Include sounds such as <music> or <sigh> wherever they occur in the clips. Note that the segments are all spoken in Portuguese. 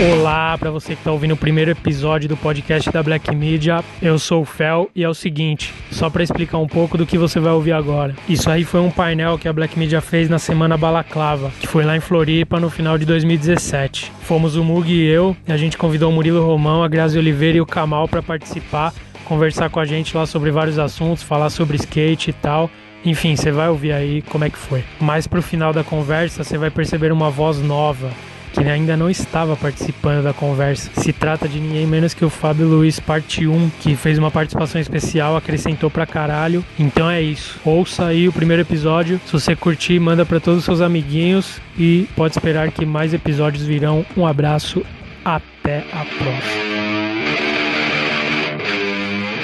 Olá para você que está ouvindo o primeiro episódio do podcast da Black Media. Eu sou o Fel e é o seguinte, só para explicar um pouco do que você vai ouvir agora. Isso aí foi um painel que a Black Media fez na semana Balaclava, que foi lá em Floripa no final de 2017. Fomos o Mug e eu, e a gente convidou o Murilo Romão, a Grazi Oliveira e o Kamal para participar, conversar com a gente lá sobre vários assuntos, falar sobre skate e tal. Enfim, você vai ouvir aí como é que foi. Mas pro final da conversa, você vai perceber uma voz nova que ainda não estava participando da conversa. Se trata de ninguém menos que o Fábio Luiz, parte 1, que fez uma participação especial, acrescentou pra caralho. Então é isso. Ouça aí o primeiro episódio. Se você curtir, manda para todos os seus amiguinhos e pode esperar que mais episódios virão. Um abraço, até a próxima.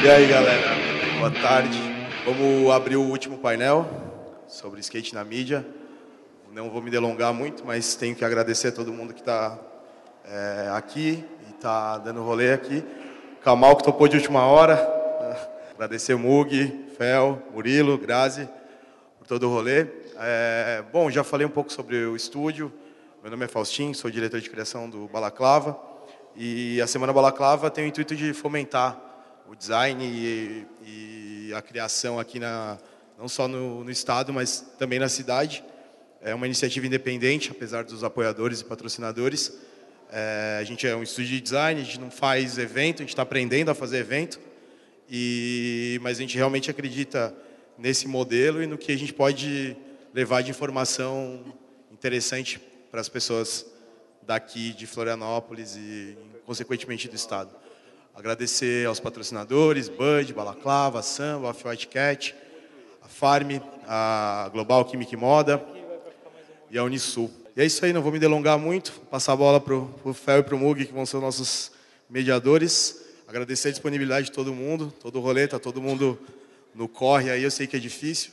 E aí, galera? Boa tarde. Vamos abrir o último painel sobre skate na mídia. Não vou me delongar muito, mas tenho que agradecer a todo mundo que está é, aqui e está dando rolê aqui. Kamal, que topou de última hora. <laughs> Agradecer Mug, Fel, Murilo, Grazi, por todo o rolê. É, bom, já falei um pouco sobre o estúdio. Meu nome é Faustin, sou diretor de criação do Balaclava. E a Semana Balaclava tem o intuito de fomentar o design e, e a criação aqui, na, não só no, no estado, mas também na cidade. É uma iniciativa independente, apesar dos apoiadores e patrocinadores. É, a gente é um estúdio de design, a gente não faz evento, a gente está aprendendo a fazer evento. E, mas a gente realmente acredita nesse modelo e no que a gente pode levar de informação interessante para as pessoas daqui de Florianópolis e, consequentemente, do estado. Agradecer aos patrocinadores, Bud, Balaclava, Samba, Off-White Cat, a Farm, a Global Química e Moda, e a Unisul. E é isso aí, não vou me delongar muito, vou passar a bola para o Fel e para o Mug, que vão ser os nossos mediadores. Agradecer a disponibilidade de todo mundo, todo o rolê, tá todo mundo no corre aí, eu sei que é difícil.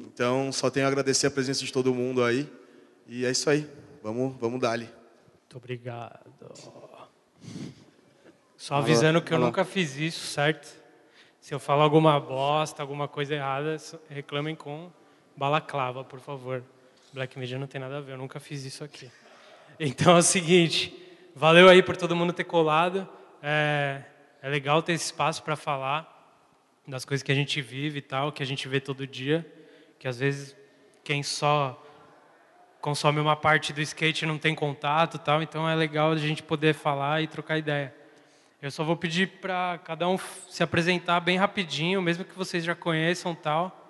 Então, só tenho a agradecer a presença de todo mundo aí. E é isso aí, vamos, vamos dar-lhe. Muito obrigado. Só avisando que eu nunca fiz isso, certo? Se eu falar alguma bosta, alguma coisa errada, reclamem com balaclava, por favor. Black Media não tem nada a ver, eu nunca fiz isso aqui. Então é o seguinte, valeu aí por todo mundo ter colado. É, é legal ter esse espaço para falar das coisas que a gente vive e tal, que a gente vê todo dia, que às vezes quem só consome uma parte do skate não tem contato tal, então é legal a gente poder falar e trocar ideia. Eu só vou pedir para cada um se apresentar bem rapidinho, mesmo que vocês já conheçam tal.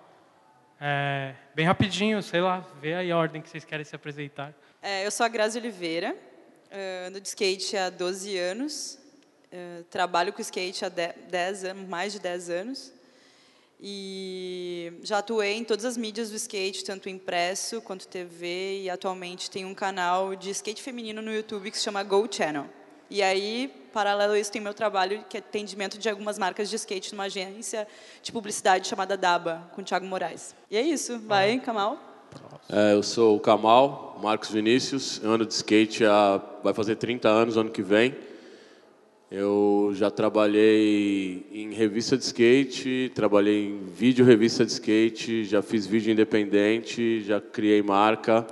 É, bem rapidinho, sei lá, vê aí a ordem que vocês querem se apresentar. É, eu sou a Grazi Oliveira, uh, ando de skate há 12 anos, uh, trabalho com skate há 10 anos, mais de 10 anos, e já atuei em todas as mídias do skate, tanto impresso quanto TV, e atualmente tem um canal de skate feminino no YouTube que se chama Go Channel. E aí, paralelo a isso, tem meu trabalho, que é atendimento de algumas marcas de skate numa agência de publicidade chamada Daba, com o Thiago Moraes. E é isso. Vai, Kamal. É, eu sou o Kamal, Marcos Vinícius. Eu ando de skate há, vai fazer 30 anos ano que vem. Eu já trabalhei em revista de skate, trabalhei em vídeo revista de skate, já fiz vídeo independente, já criei marca.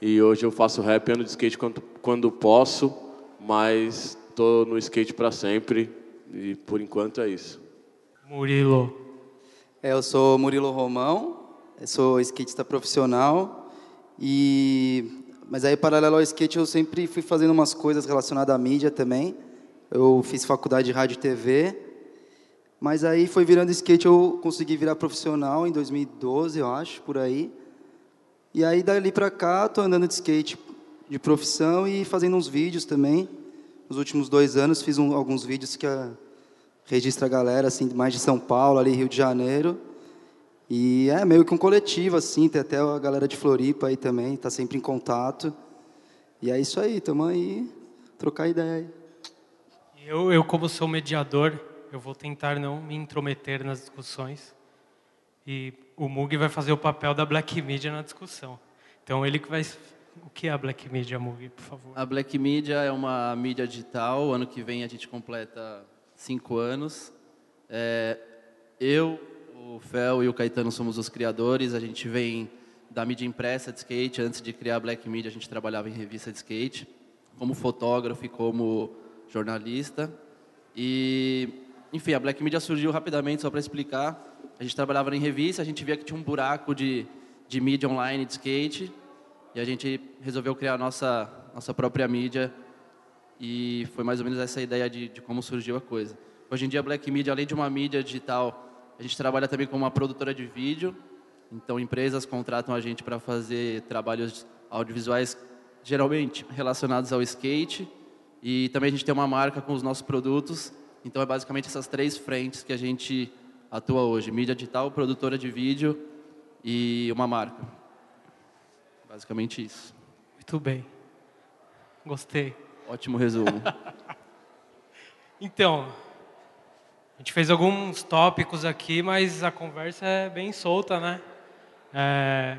E hoje eu faço rap ando de skate quando, quando posso mas estou no skate para sempre e por enquanto é isso. Murilo. É, eu sou Murilo Romão, sou skatista profissional e mas aí paralelo ao skate eu sempre fui fazendo umas coisas relacionadas à mídia também. Eu fiz faculdade de rádio e TV, mas aí foi virando skate eu consegui virar profissional em 2012, eu acho, por aí. E aí dali para cá tô andando de skate de profissão e fazendo uns vídeos também. Nos últimos dois anos fiz um, alguns vídeos que a, registra a galera, assim, mais de São Paulo, ali Rio de Janeiro. E é meio que um coletivo, assim, tem até a galera de Floripa aí também, está sempre em contato. E é isso aí, estamos aí, trocar ideia. Eu, eu, como sou mediador, eu vou tentar não me intrometer nas discussões. E o Mug vai fazer o papel da Black Media na discussão. Então ele que vai o que é a Black Media Movie, por favor? A Black Media é uma mídia digital. Ano que vem a gente completa cinco anos. É, eu, o Fel e o Caetano somos os criadores. A gente vem da mídia impressa de skate. Antes de criar a Black Media, a gente trabalhava em revista de skate. como fotógrafo e como jornalista. E, enfim, a Black Media surgiu rapidamente, só para explicar. A gente trabalhava em revista, a gente via que tinha um buraco de, de mídia online de skate, e a gente resolveu criar a nossa, nossa própria mídia, e foi mais ou menos essa ideia de, de como surgiu a coisa. Hoje em dia, a Black Media, além de uma mídia digital, a gente trabalha também como uma produtora de vídeo, então empresas contratam a gente para fazer trabalhos audiovisuais geralmente relacionados ao skate, e também a gente tem uma marca com os nossos produtos. Então é basicamente essas três frentes que a gente atua hoje: mídia digital, produtora de vídeo e uma marca. Basicamente isso. Muito bem. Gostei. Ótimo resumo. <laughs> então, a gente fez alguns tópicos aqui, mas a conversa é bem solta, né? É...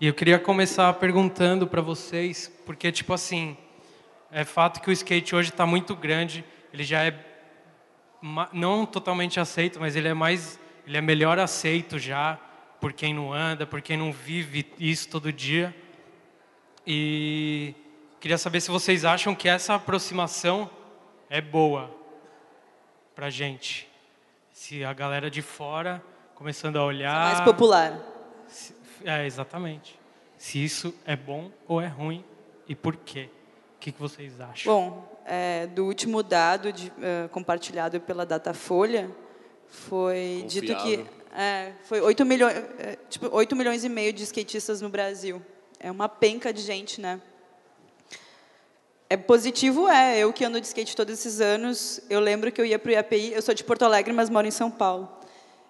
E eu queria começar perguntando para vocês, porque, tipo assim, é fato que o skate hoje está muito grande, ele já é não totalmente aceito, mas ele é mais, ele é melhor aceito já por quem não anda, por quem não vive isso todo dia. E queria saber se vocês acham que essa aproximação é boa para gente. Se a galera de fora começando a olhar. mais popular. Se, é, exatamente. Se isso é bom ou é ruim e por quê? O que, que vocês acham? Bom, é, do último dado de, uh, compartilhado pela Datafolha, foi Confiável. dito que é, foi 8 milhões, é, tipo, 8 milhões e meio de skatistas no Brasil. É uma penca de gente, né? É positivo, é. Eu que ando de skate todos esses anos, eu lembro que eu ia para o IAPI, eu sou de Porto Alegre, mas moro em São Paulo.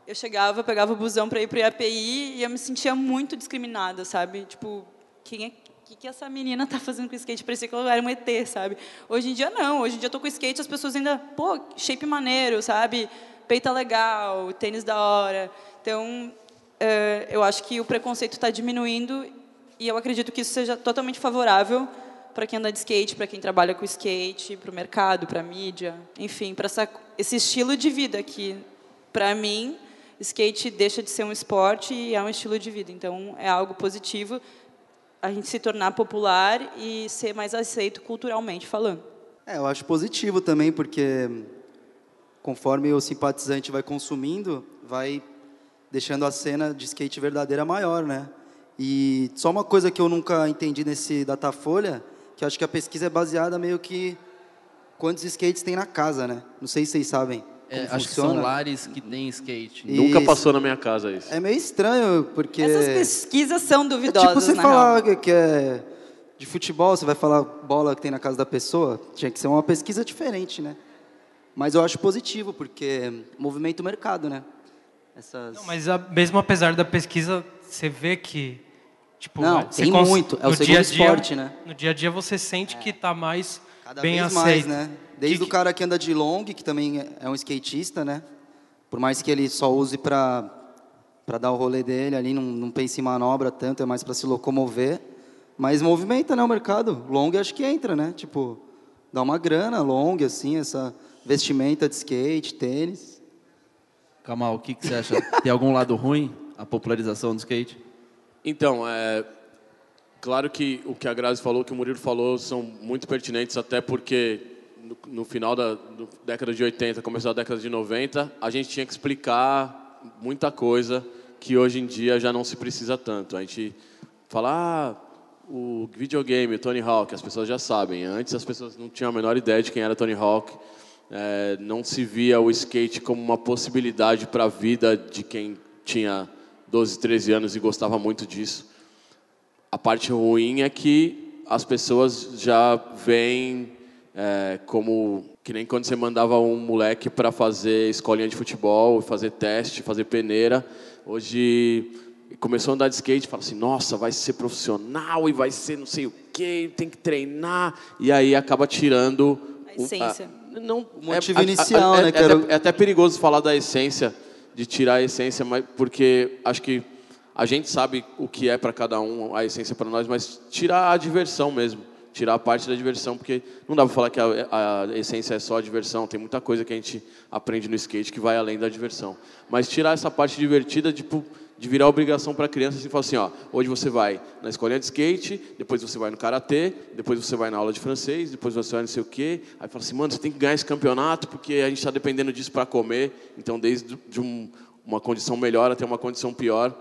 Eu chegava, pegava o busão para ir para o IAPI e eu me sentia muito discriminada, sabe? Tipo, quem é que, que essa menina tá fazendo com skate? Parecia que ela era um ET, sabe? Hoje em dia, não. Hoje em dia, eu tô com skate as pessoas ainda, pô, shape maneiro, sabe? Peita legal, tênis da hora. Então, é, eu acho que o preconceito está diminuindo e eu acredito que isso seja totalmente favorável para quem anda de skate, para quem trabalha com skate, para o mercado, para a mídia, enfim, para esse estilo de vida que, para mim, skate deixa de ser um esporte e é um estilo de vida. Então, é algo positivo a gente se tornar popular e ser mais aceito culturalmente falando. É, eu acho positivo também, porque conforme o simpatizante vai consumindo, vai deixando a cena de skate verdadeira maior, né? E só uma coisa que eu nunca entendi nesse Datafolha, que eu acho que a pesquisa é baseada meio que quantos skates tem na casa, né? Não sei se vocês sabem. É, acho que são lares que têm skate. Isso. Nunca passou na minha casa isso. É meio estranho, porque... Essas pesquisas são duvidosas, é tipo você falar real. que é de futebol, você vai falar bola que tem na casa da pessoa, tinha que ser uma pesquisa diferente, né? Mas eu acho positivo, porque movimenta o mercado, né? Essas... Não, mas a, mesmo apesar da pesquisa, você vê que... Tipo, Não, tem muito. É o segundo dia esporte, né? No dia a dia você sente é. que está mais Cada bem vez aceito. mais, né? Desde que, o cara que anda de long, que também é um skatista, né? Por mais que ele só use para para dar o rolê dele ali, não, não pense em manobra tanto, é mais para se locomover. Mas movimenta, né, o mercado. Long acho que entra, né? Tipo, dá uma grana long, assim, essa vestimenta de skate, tênis. Kamal, o que, que você acha? Tem algum lado ruim a popularização do skate? Então, é, Claro que o que a Grazi falou, o que o Murilo falou, são muito pertinentes, até porque no, no final da década de 80, começo da década de 90, a gente tinha que explicar muita coisa que hoje em dia já não se precisa tanto. A gente fala, ah, o videogame, o Tony Hawk, as pessoas já sabem. Antes as pessoas não tinham a menor ideia de quem era Tony Hawk. É, não se via o skate como uma possibilidade para a vida de quem tinha 12, 13 anos e gostava muito disso. A parte ruim é que as pessoas já veem é, como que nem quando você mandava um moleque para fazer escolinha de futebol, fazer teste, fazer peneira. Hoje começou a andar de skate, fala assim: "Nossa, vai ser profissional e vai ser não sei o quê, tem que treinar". E aí acaba tirando a essência. A, não, o motivo é, inicial, a, a, né? É, é, é, até perigoso falar da essência, de tirar a essência, mas porque acho que a gente sabe o que é para cada um a essência para nós, mas tirar a diversão mesmo, tirar a parte da diversão, porque não dá para falar que a, a, essência é só a diversão, tem muita coisa que a gente aprende no skate que vai além da diversão. Mas tirar essa parte divertida, tipo, de virar obrigação para a criança, assim, falar assim, ó, hoje você vai na escolinha de skate, depois você vai no karatê, depois você vai na aula de francês, depois você vai não sei o quê. Aí fala assim, mano, você tem que ganhar esse campeonato porque a gente está dependendo disso para comer. Então, desde de um, uma condição melhor até uma condição pior,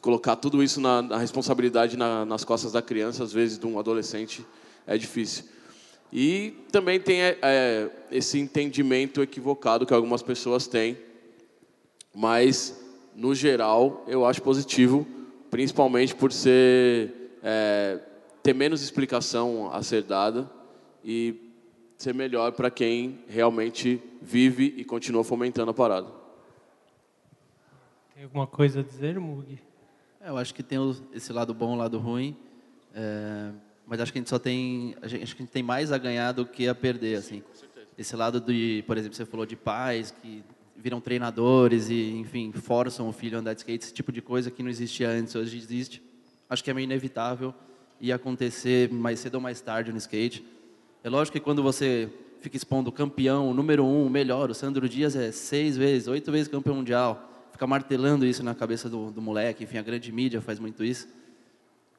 colocar tudo isso na, na responsabilidade na, nas costas da criança, às vezes de um adolescente, é difícil. E também tem é, é esse entendimento equivocado que algumas pessoas têm, mas no geral, eu acho positivo, principalmente por ser é, ter menos explicação a ser dada e ser melhor para quem realmente vive e continua fomentando a parada. Tem alguma coisa a dizer, Mug? É, eu acho que tem esse lado bom, o lado ruim, é, mas acho que a gente só tem, a gente, acho que a gente tem mais a ganhar do que a perder, assim. Esse lado de, por exemplo, você falou de pais que viram treinadores e, enfim, forçam o filho a andar de skate, esse tipo de coisa que não existia antes, hoje existe. Acho que é meio inevitável e acontecer mais cedo ou mais tarde no skate. É lógico que quando você fica expondo campeão, número um, melhor, o Sandro Dias é seis vezes, oito vezes campeão mundial, fica martelando isso na cabeça do, do moleque, enfim, a grande mídia faz muito isso,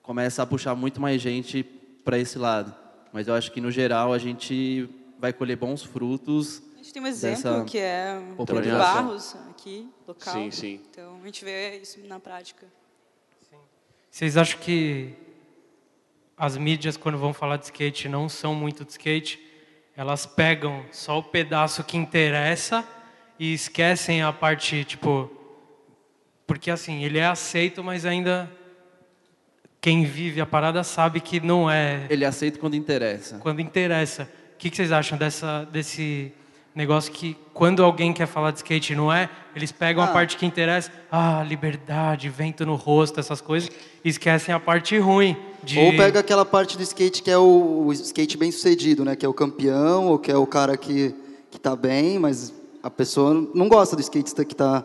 começa a puxar muito mais gente para esse lado. Mas eu acho que, no geral, a gente vai colher bons frutos gente tem um exemplo que é o Pedro Barros, aqui, local. Sim, sim. Então, a gente vê isso na prática. Sim. Vocês acham que as mídias, quando vão falar de skate, não são muito de skate? Elas pegam só o pedaço que interessa e esquecem a parte, tipo... Porque, assim, ele é aceito, mas ainda... Quem vive a parada sabe que não é... Ele é aceito quando interessa. Quando interessa. O que vocês acham dessa, desse negócio que quando alguém quer falar de skate não é, eles pegam ah. a parte que interessa, ah, liberdade, vento no rosto, essas coisas, e esquecem a parte ruim. De... Ou pega aquela parte do skate que é o, o, skate bem sucedido, né? Que é o campeão, ou que é o cara que, que tá bem, mas a pessoa não gosta do skatista que está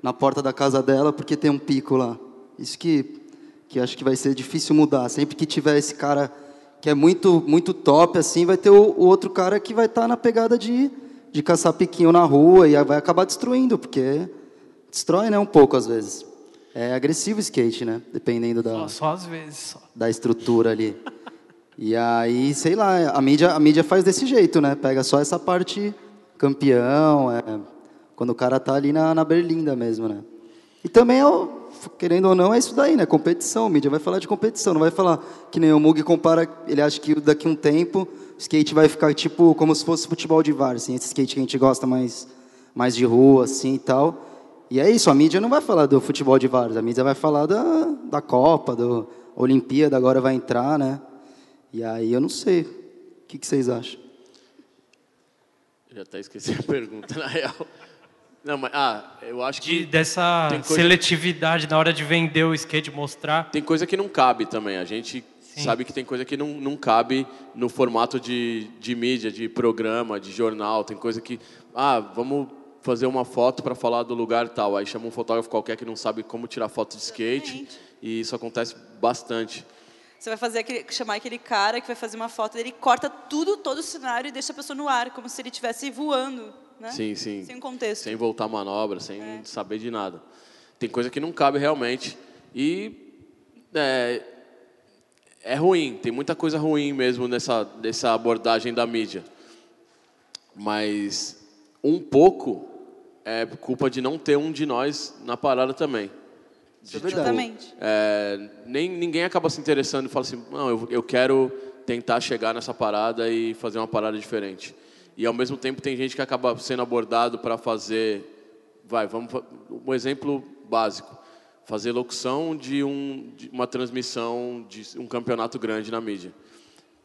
na porta da casa dela porque tem um pico lá. Isso que, que acho que vai ser difícil mudar. Sempre que tiver esse cara que é muito, muito top, assim, vai ter o, o outro cara que vai estar tá na pegada de, de caçar piquinho na rua e vai acabar destruindo, porque destrói, né, um pouco às vezes. É agressivo o skate, né? Dependendo da. Só, só às vezes. Só. Da estrutura ali. E aí, sei lá, a mídia, a mídia faz desse jeito, né? Pega só essa parte campeão, é, quando o cara tá ali na, na berlinda mesmo, né? E também é o, querendo ou não, é isso daí, né? Competição. Mídia vai falar de competição, não vai falar que nem o Mug compara, ele acha que daqui a um tempo o skate vai ficar tipo como se fosse futebol de VAR, assim, esse skate que a gente gosta mais, mais de rua, assim e tal. E é isso, a mídia não vai falar do futebol de VAR, a mídia vai falar da, da Copa, do Olimpíada, agora vai entrar, né? E aí eu não sei. O que, que vocês acham? Eu já até esqueci a pergunta, <laughs> na real. Não, mas ah, eu acho que de, dessa coisa... seletividade na hora de vender o skate, mostrar. Tem coisa que não cabe também. A gente Sim. sabe que tem coisa que não, não cabe no formato de, de mídia, de programa, de jornal. Tem coisa que ah, vamos fazer uma foto para falar do lugar tal. Aí chama um fotógrafo qualquer que não sabe como tirar foto de skate Exatamente. e isso acontece bastante. Você vai fazer aquele, chamar aquele cara que vai fazer uma foto, ele corta tudo, todo o cenário e deixa a pessoa no ar, como se ele estivesse voando né? Sim, sim. Sem contexto. Sem voltar manobra, sem é. saber de nada. Tem coisa que não cabe realmente. E é, é ruim, tem muita coisa ruim mesmo nessa, nessa abordagem da mídia. Mas um pouco é culpa de não ter um de nós na parada também. De, tipo, Exatamente. É, nem, ninguém acaba se interessando e fala assim, não, eu, eu quero tentar chegar nessa parada e fazer uma parada diferente e ao mesmo tempo tem gente que acaba sendo abordado para fazer, vai, vamos um exemplo básico, fazer locução de, um, de uma transmissão de um campeonato grande na mídia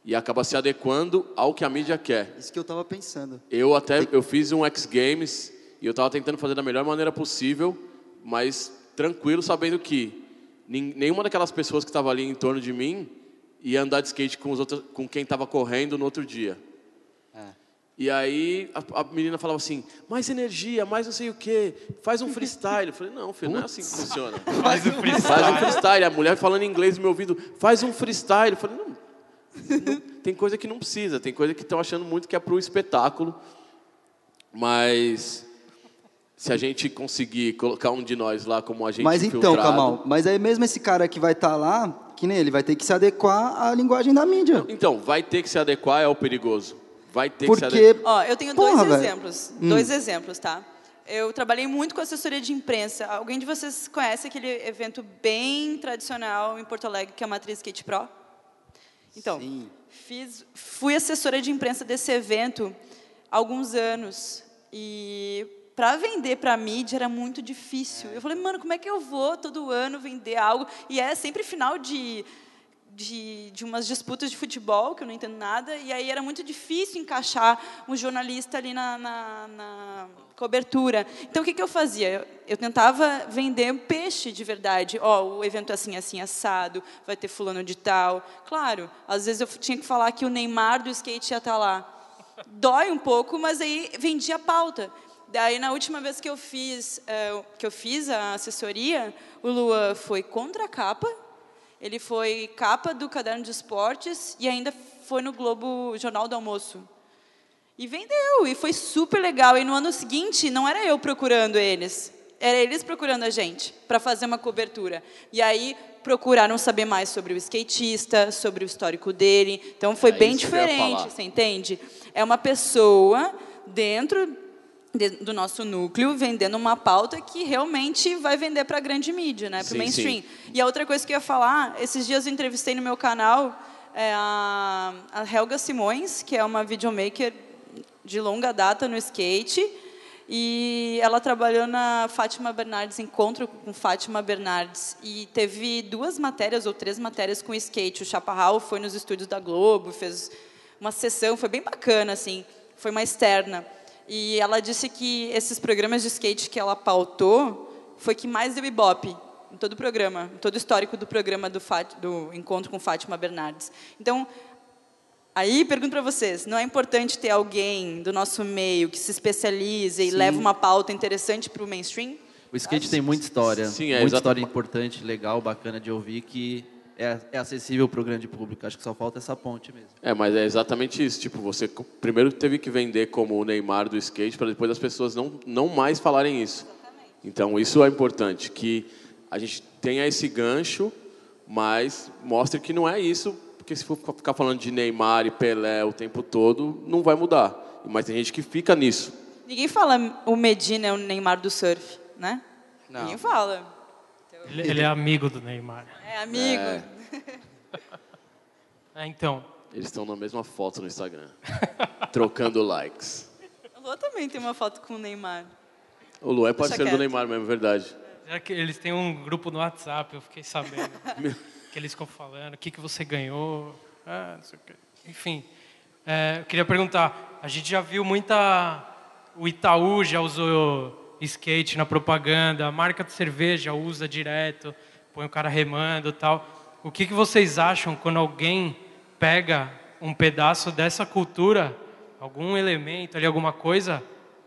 e acaba se adequando ao que a mídia quer. Isso que eu estava pensando. Eu até eu fiz um X Games e eu estava tentando fazer da melhor maneira possível, mas tranquilo, sabendo que nenhuma daquelas pessoas que estava ali em torno de mim ia andar de skate com os outros, com quem estava correndo no outro dia. E aí a, a, menina falava assim, mais energia, mais não sei o quê, faz um freestyle. Eu falei, não, filho, não é assim que funciona. <laughs> faz um freestyle. Faz um freestyle. A mulher falando inglês no meu ouvido, faz um freestyle. Eu falei, não, não tem coisa que não precisa, tem coisa que estão achando muito que é para o espetáculo. Mas se a gente conseguir colocar um de nós lá como agente Mas então. Kamal, mas aí mesmo esse cara que vai estar lá, que nem ele, vai ter que se adequar à linguagem da mídia. Então, vai ter que se adequar é o perigoso. Vai ter que se Porque, adequar. Ó, eu tenho Porra, dois velho. exemplos. Hum. Dois exemplos, tá? Eu trabalhei muito com assessoria de imprensa. Alguém de vocês conhece aquele evento bem tradicional em Porto Alegre, que é a Matriz Skate Pro? Então, Sim. fiz, fui assessora de imprensa desse evento há alguns anos. E para vender para a mídia era muito difícil. Eu falei, mano, como é que eu vou todo ano vender algo? E é sempre final de, de, de umas disputas de futebol, que eu não entendo nada, e aí era muito difícil encaixar um jornalista ali na, na, na cobertura. Então, o que, que eu fazia? Eu, eu tentava vender peixe de verdade. Ó, o evento é assim, assim, assado, vai ter fulano de tal. Claro, às vezes eu tinha que falar que o Neymar do skate ia estar lá. Dói um pouco, mas aí vendia a pauta. Daí, na última vez que eu fiz, eh, que eu fiz a assessoria, o Luan foi contra a capa, ele foi capa do Caderno de Esportes e ainda foi no Globo Jornal do Almoço. E vendeu, e foi super legal. E no ano seguinte, não era eu procurando eles, era eles procurando a gente para fazer uma cobertura. E aí procuraram saber mais sobre o skatista, sobre o histórico dele. Então foi É bem diferente, você entende? É uma pessoa dentro de- do nosso núcleo vendendo uma pauta que realmente vai vender para a grande mídia, né? para o mainstream. sim. E a outra coisa que eu ia falar, esses dias eu entrevistei no meu canal é, a, a Helga Simões, que é uma videomaker de longa data no skate, e ela trabalhou na Fátima Bernardes, Encontro com Fátima Bernardes, e teve duas matérias ou três matérias com skate. O Chaparral foi nos estúdios da Globo, fez uma sessão, foi bem bacana, assim, foi uma externa. E ela disse que esses programas de skate que ela pautou foi que mais deu ibope em todo o programa, em todo o histórico do programa do, Fat, do Encontro com Fátima Bernardes. Então, aí pergunto para vocês, não é importante ter alguém do nosso meio que se especialize e leve uma pauta interessante para o mainstream? O skate tem muita história, Sim, é muita exato. história importante, legal, bacana de ouvir, que é, é acessível para o grande público. Acho que só falta essa ponte mesmo. É, mas é exatamente isso. Tipo, você primeiro teve que vender como o Neymar do skate para depois as pessoas não, não mais falarem isso. Então, isso é importante, que a gente tenha esse gancho, mas mostre que não é isso, porque se for ficar falando de Neymar e Pelé o tempo todo, não vai mudar. Mas tem gente que fica nisso. Ninguém fala o Medina é o Neymar do surf, né? Não. Ninguém fala. Ele, ele é amigo do Neymar. É amigo. É. <laughs> É, então, Eles estão na mesma foto no Instagram, <laughs> trocando likes. O Lua também tem uma foto com o Neymar. O Lu é parceiro do. Neymar mesmo, é verdade. já que eles têm um grupo no WhatsApp, eu fiquei sabendo <laughs> que eles ficam falando, o que, que você ganhou, ah, não sei o quê. Enfim, é, eu queria perguntar, a gente já viu muita... O Itaú já usou skate na propaganda, a marca de cerveja usa direto, põe o cara remando e tal. O que, que vocês acham quando alguém pega um pedaço dessa cultura, algum elemento ali, alguma coisa,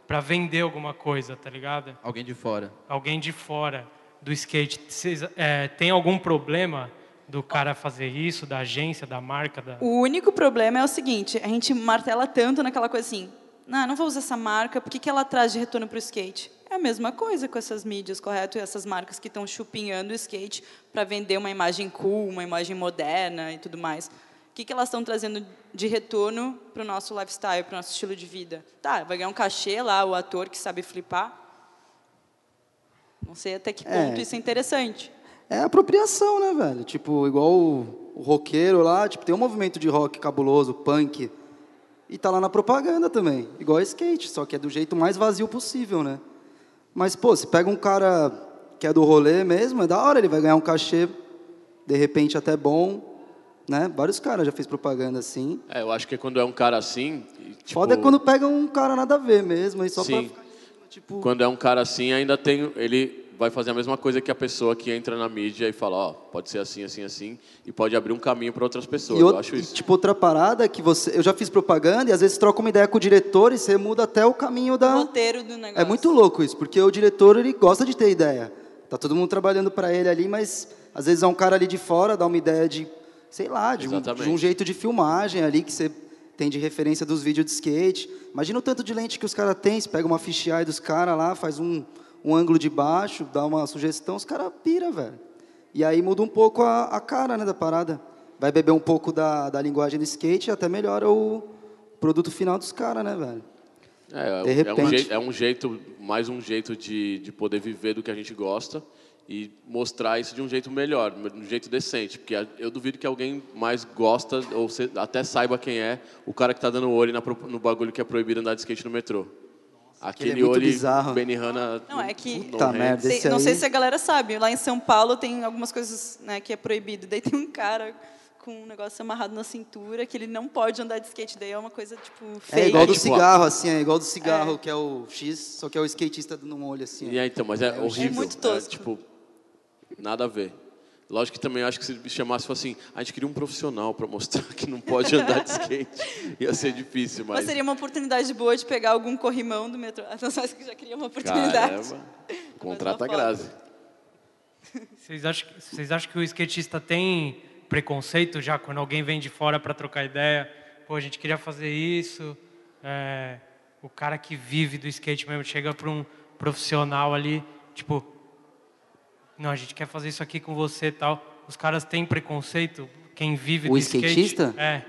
para vender alguma coisa, tá ligado? Alguém de fora. alguém de fora do skate, vocês, é, tem algum problema do cara fazer isso, da agência, da marca? Da... O único problema é o seguinte, a gente martela tanto naquela coisa assim, não, não vou usar essa marca, por que, que ela traz de retorno para o skate? É a mesma coisa com essas mídias, correto? E essas marcas que estão chupinhando o skate para vender uma imagem cool, uma imagem moderna e tudo mais. O que, que elas estão trazendo de retorno para o nosso lifestyle, para o nosso estilo de vida? Tá, vai ganhar um cachê lá, o ator que sabe flipar. Não sei até que É. ponto isso é interessante. É apropriação, né, velho? Tipo, igual o, o roqueiro lá, tipo, tem um movimento de rock cabuloso, punk, e tá lá na propaganda também, igual skate, só que é do jeito mais vazio possível, né? Mas, pô, se pega um cara que é do rolê mesmo, é da hora, ele vai ganhar um cachê, de repente até bom, né? Vários caras já fez propaganda assim. É, eu acho que quando é um cara assim. Tipo, Foda é quando pega um cara nada a ver mesmo, e só Sim. pra ficar, tipo... Quando é um cara assim, ainda tem. Ele vai fazer a mesma coisa que a pessoa que entra na mídia e fala, ó, pode ser assim, assim, assim, e pode abrir um caminho para outras pessoas. E, eu acho e, isso. tipo, outra parada que você... Eu já fiz propaganda e às vezes troca uma ideia com o diretor e você muda até o caminho da... Roteiro do negócio. É muito louco isso, porque o diretor, ele gosta de ter ideia. Tá todo mundo trabalhando para ele ali, mas às vezes é um cara ali de fora, dá uma ideia de, sei lá, de um, de um jeito de filmagem ali que você tem de referência dos vídeos de skate. Imagina o tanto de lente que os caras têm, você pega uma fisheye dos caras lá, faz um, um ângulo de baixo, dá uma sugestão, os caras pira, velho. E aí muda um pouco a, a cara né, da parada. Vai beber um pouco da, da linguagem do skate e até melhora o produto final dos caras, né, velho? É, De é, um repente. jeito, é um jeito, mais um jeito de, de poder viver do que a gente gosta e mostrar isso de um jeito melhor, de um jeito decente. Porque eu duvido que alguém mais gosta, ou até saiba quem é, o cara que está dando olho no bagulho que é proibido andar de skate no metrô. Aquele ele é muito olho bizarro. Benihana... Não, é que- Puta merda. Sei- Esse não sei aí- se a galera sabe, lá em São Paulo tem algumas coisas né, que é proibido. Daí tem um cara com um negócio amarrado na cintura que ele não pode andar de skate. Daí é uma coisa, tipo, feia. É igual do tipo, cigarro, assim, é igual do cigarro, que é o X, só que é o skatista dando um olho assim. E é, então, mas é, horrível. muito tosco. tipo, nada a ver. Lógico que também acho que se me chamasse e assim, a gente queria um profissional para mostrar que não pode andar de skate. <laughs> Ia ser difícil, mas... Mas seria uma oportunidade boa de pegar algum corrimão do metrô. <laughs> Não só que já queria uma oportunidade. Caramba, <laughs> contrata a. Grazi. Vocês acham, que- vocês acham que o skatista tem preconceito já quando alguém vem de fora para trocar ideia? Pô, a gente queria fazer isso. é, o cara que vive do skate mesmo chega para um profissional ali, tipo, não, a gente quer fazer isso aqui com você e tal. Os caras têm preconceito? Quem vive O do skate? skatista? É.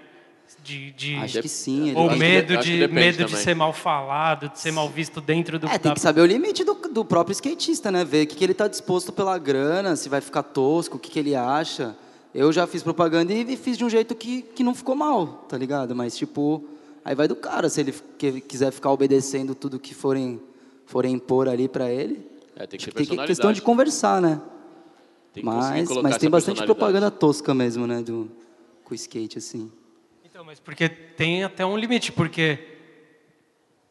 De, de, Acho que sim. Ele ou medo de- medo de ser mal falado, de ser mal visto dentro do É, tem que saber o limite do, do próprio skatista, né? Ver o que, que ele está disposto pela grana, se vai ficar tosco, o que, que ele acha. Eu já fiz propaganda e fiz de um jeito que, que não ficou mal, tá ligado? Mas, tipo, aí vai do cara. Se ele que- quiser ficar obedecendo tudo que forem, forem impor ali para ele. É, tem que ter Tem questão de conversar, né? Tem Mas, mas tem bastante propaganda tosca mesmo, né? Do, com o skate, assim. Então, mas porque tem até um limite, porque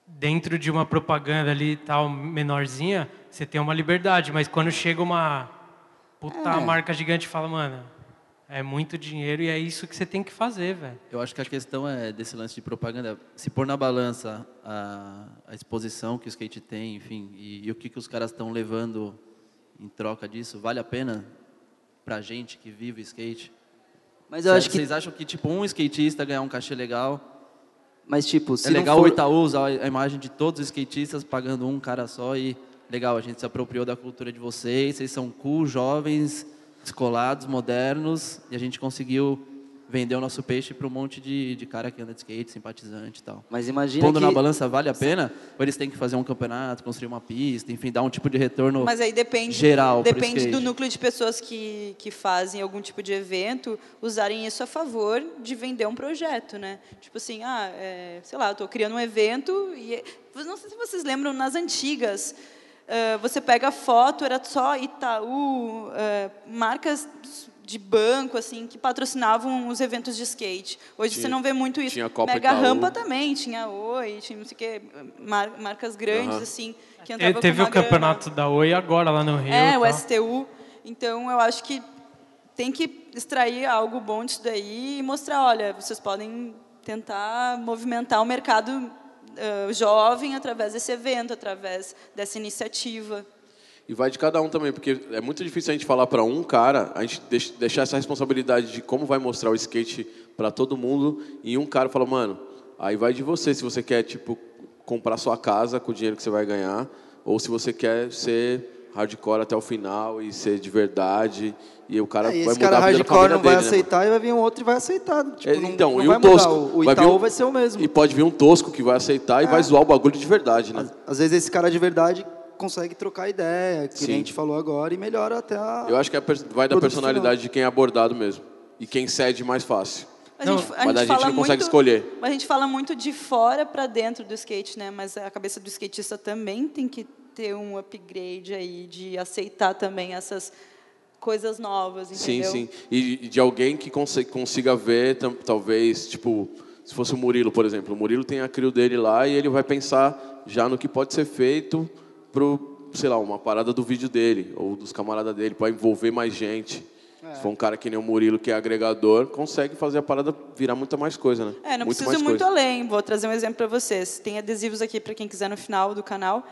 dentro de uma propaganda ali tal menorzinha, você tem uma liberdade, mas quando chega uma puta É. marca gigante e fala, mano, é muito dinheiro e é isso que você tem que fazer, velho. Eu acho que a questão é desse lance de propaganda, se pôr na balança a, a exposição que o skate tem, enfim, e, e o que, que os caras estão levando em troca disso, vale a pena pra gente que vive skate? Mas eu Cê- acho que. Vocês acham que, tipo, um skatista ganhar um cachê legal, Mas, tipo, se é não legal for- o Itaú usar a imagem de todos os skatistas pagando um cara só e, legal, a gente se apropriou da cultura de vocês, vocês são cool, jovens, descolados, modernos, e a gente conseguiu vender o nosso peixe para um monte de, de cara que anda de skate, simpatizante e tal. Mas imagina Pondo que... na balança, vale a pena? Ou eles têm que fazer um campeonato, construir uma pista, enfim, dar um tipo de retorno Mas aí depende, geral depende do núcleo de pessoas que, que fazem algum tipo de evento usarem isso a favor de vender um projeto, né? Tipo assim, ah, é, sei lá, eu estou criando um evento e não sei se vocês lembram nas antigas. Ah, você pega a foto, era só Itaú, ah, marcas de banco assim que patrocinavam os eventos de skate. Hoje Tinha- você não vê muito isso. tinha a Copa Mega Itaú. Rampa também tinha Oi, tinha não sei o quê, mar- marcas grandes Aham. assim que entravam Teve o uma grana. campeonato da Oi agora lá no Rio. É, o tal. STU. Então, eu acho que tem que extrair algo bom disso daí e mostrar, olha, vocês podem tentar movimentar o mercado ah, jovem através desse evento, através dessa iniciativa. E vai de cada um também, porque é muito difícil a gente falar para um cara, a gente deix- deixar essa responsabilidade de como vai mostrar o skate para todo mundo, e um cara fala, mano, aí vai de você, se você quer, tipo, comprar sua casa com o dinheiro que você vai ganhar, ou se você quer ser hardcore até o final e ser de verdade, e o cara É, e vai mudar cara a vida da hardcore família não vai dele, né, aceitar e vai vir um outro e vai aceitar. Tipo, É, não, então, não e vai o tosco? mudar. O, o vai Itaú um- vai ser o mesmo. E pode vir um tosco que vai aceitar e vai zoar o bagulho de verdade, né? Às vezes esse cara de verdade consegue trocar ideia, que Sim. nem a gente falou agora, e melhora até a... Eu acho que é vai da personalidade de quem é abordado mesmo. E quem cede mais fácil. A Não, gente, mas a gente fala não consegue muito- escolher. Mas a gente fala muito de fora para dentro do skate, né? Mas a cabeça do skatista também tem que ter um upgrade aí de aceitar também essas coisas novas, Sim, entendeu? sim. E e de alguém que consiga ver, talvez, tipo, se fosse o Murilo, por exemplo. O Murilo tem a crio dele lá e ele vai pensar já no que pode ser feito pro, sei lá, uma parada do vídeo dele ou dos camaradas dele, para envolver mais gente. Se for um cara que nem o Murilo, que é agregador, consegue fazer a parada virar muita mais coisa, né? É, não muito precisa mais ir muito coisa. além. Vou trazer um exemplo para vocês. Tem adesivos aqui para quem quiser no final do canal.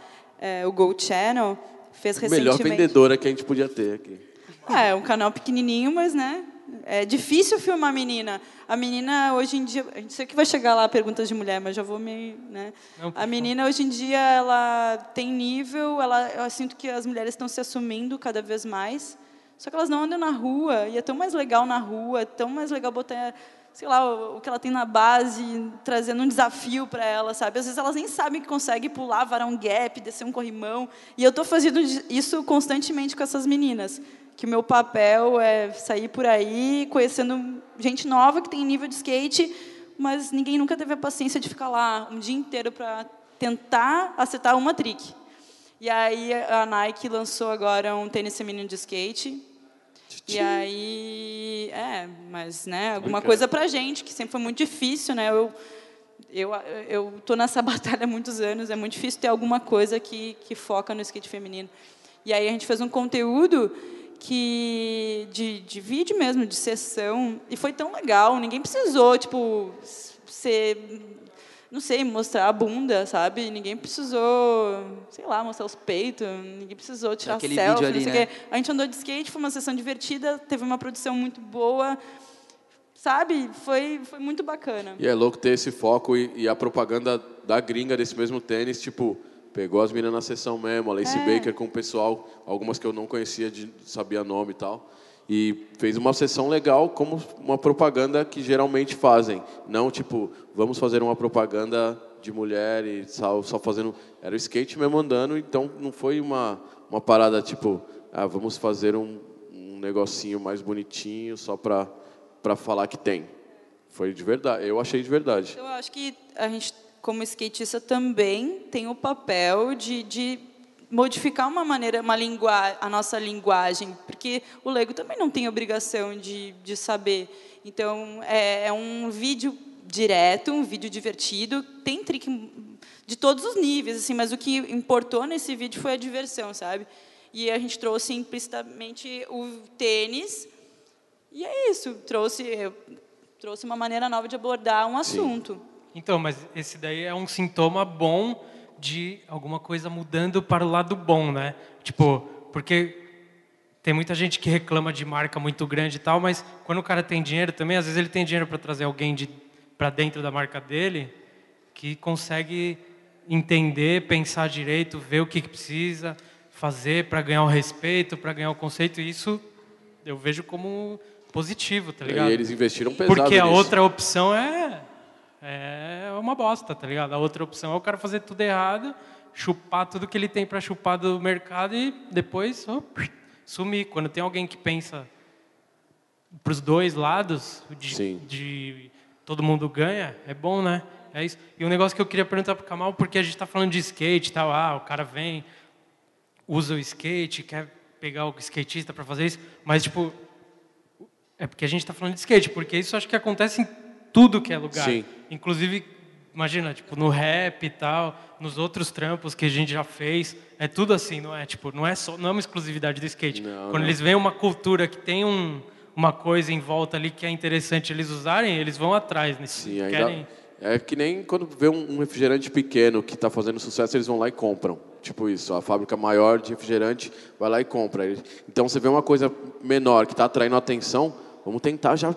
É, o Go Channel fez Melhor recentemente. vendedora que a gente podia ter aqui. É, um canal pequenininho, mas né, É difícil filmar a menina. A menina, hoje em dia... A gente sei que vai chegar lá perguntas de mulher, mas já vou me... Né? Não, a menina, hoje em dia, ela tem nível, ela, eu sinto que as mulheres estão se assumindo cada vez mais, só que elas não andam na rua, e é tão mais legal na rua, é tão mais legal botar sei lá, o, que ela tem na base, trazendo um desafio para ela, sabe? Às vezes elas nem sabem que consegue pular, varar um gap, descer um corrimão. E eu estou fazendo isso constantemente com essas meninas. Que o meu papel é sair por aí, conhecendo gente nova que tem nível de skate, mas ninguém nunca teve a paciência de ficar lá um dia inteiro para tentar acertar uma trick. E aí a Nike lançou agora um tênis feminino de skate, e aí, é, mas, né, alguma coisa pra gente, que sempre foi muito difícil, né? Eu, eu, eu tô nessa <laughs> batalha há muitos anos, é muito difícil ter alguma coisa que, que foca no skate feminino. E aí a gente fez um conteúdo que de, de vídeo mesmo, de sessão, e foi tão legal, ninguém precisou, tipo, ser não sei, mostrar a bunda, sabe? Ninguém precisou, sei lá, mostrar os peitos, ninguém precisou tirar Aquele selfie, vídeo ali, não sei o né? A gente andou de skate, foi uma sessão divertida, teve uma produção muito boa, sabe? Foi, foi muito bacana. E é louco ter esse foco e, e a propaganda da gringa desse mesmo tênis, tipo, pegou as meninas na sessão mesmo, a Lacey É. Baker com o pessoal, algumas que eu não conhecia, de, sabia nome e tal. E fez uma sessão legal como uma propaganda que geralmente fazem. Não, tipo, vamos fazer uma propaganda de mulher e só, só fazendo... Era o skate mesmo andando, então não foi uma, uma parada, tipo, ah, vamos fazer um, um negocinho mais bonitinho só para falar que tem. Foi de verdade. Eu achei de verdade. Eu acho que a gente, como skatista, também tem o papel de, de modificar uma maneira, uma lingua, a nossa linguagem, porque o leigo também não tem obrigação de, de saber. Então, é, é um vídeo direto, um vídeo divertido, tem trick de todos os níveis, assim, mas o que importou nesse vídeo foi a diversão, sabe? E a gente trouxe implicitamente o tênis, e é isso, trouxe, trouxe uma maneira nova de abordar um assunto. Então, mas esse daí é um sintoma bom de alguma coisa mudando para o lado bom, né? Tipo, porque tem muita gente que reclama de marca muito grande e tal, mas quando o cara tem dinheiro também, às vezes ele tem dinheiro para trazer alguém de para dentro da marca dele que consegue entender, pensar direito, ver o que, que precisa fazer para ganhar o respeito, para ganhar o conceito. E isso eu vejo como positivo, tá ligado? E eles investiram pesado Porque a nisso. outra opção é é uma bosta, tá ligado? A outra opção é o cara fazer tudo errado, chupar tudo que ele tem para chupar do mercado e depois sumir. Quando tem alguém que pensa para os dois lados, de, de todo mundo ganha, é bom, né? É isso. E um negócio que eu queria perguntar pro Kamal, porque a gente está falando de skate e tal, ah, o cara vem, usa o skate, quer pegar o skatista para fazer isso, mas tipo, é porque a gente está falando de skate, porque isso acho que acontece em tudo que é lugar. Sim. Inclusive, imagina, tipo, no rap e tal, nos outros trampos que a gente já fez, é tudo assim, não é? Tipo, não é só, não é uma exclusividade do skate. Não, Quando não. eles veem uma cultura que tem um, uma coisa em volta ali que é interessante eles usarem, eles vão atrás nisso. Sim, ainda, Querem... é que nem quando vê um, refrigerante pequeno que está fazendo sucesso, eles vão lá e compram. Tipo isso, a fábrica maior de refrigerante vai lá e compra. Então você vê uma coisa menor que está atraindo atenção, vamos tentar já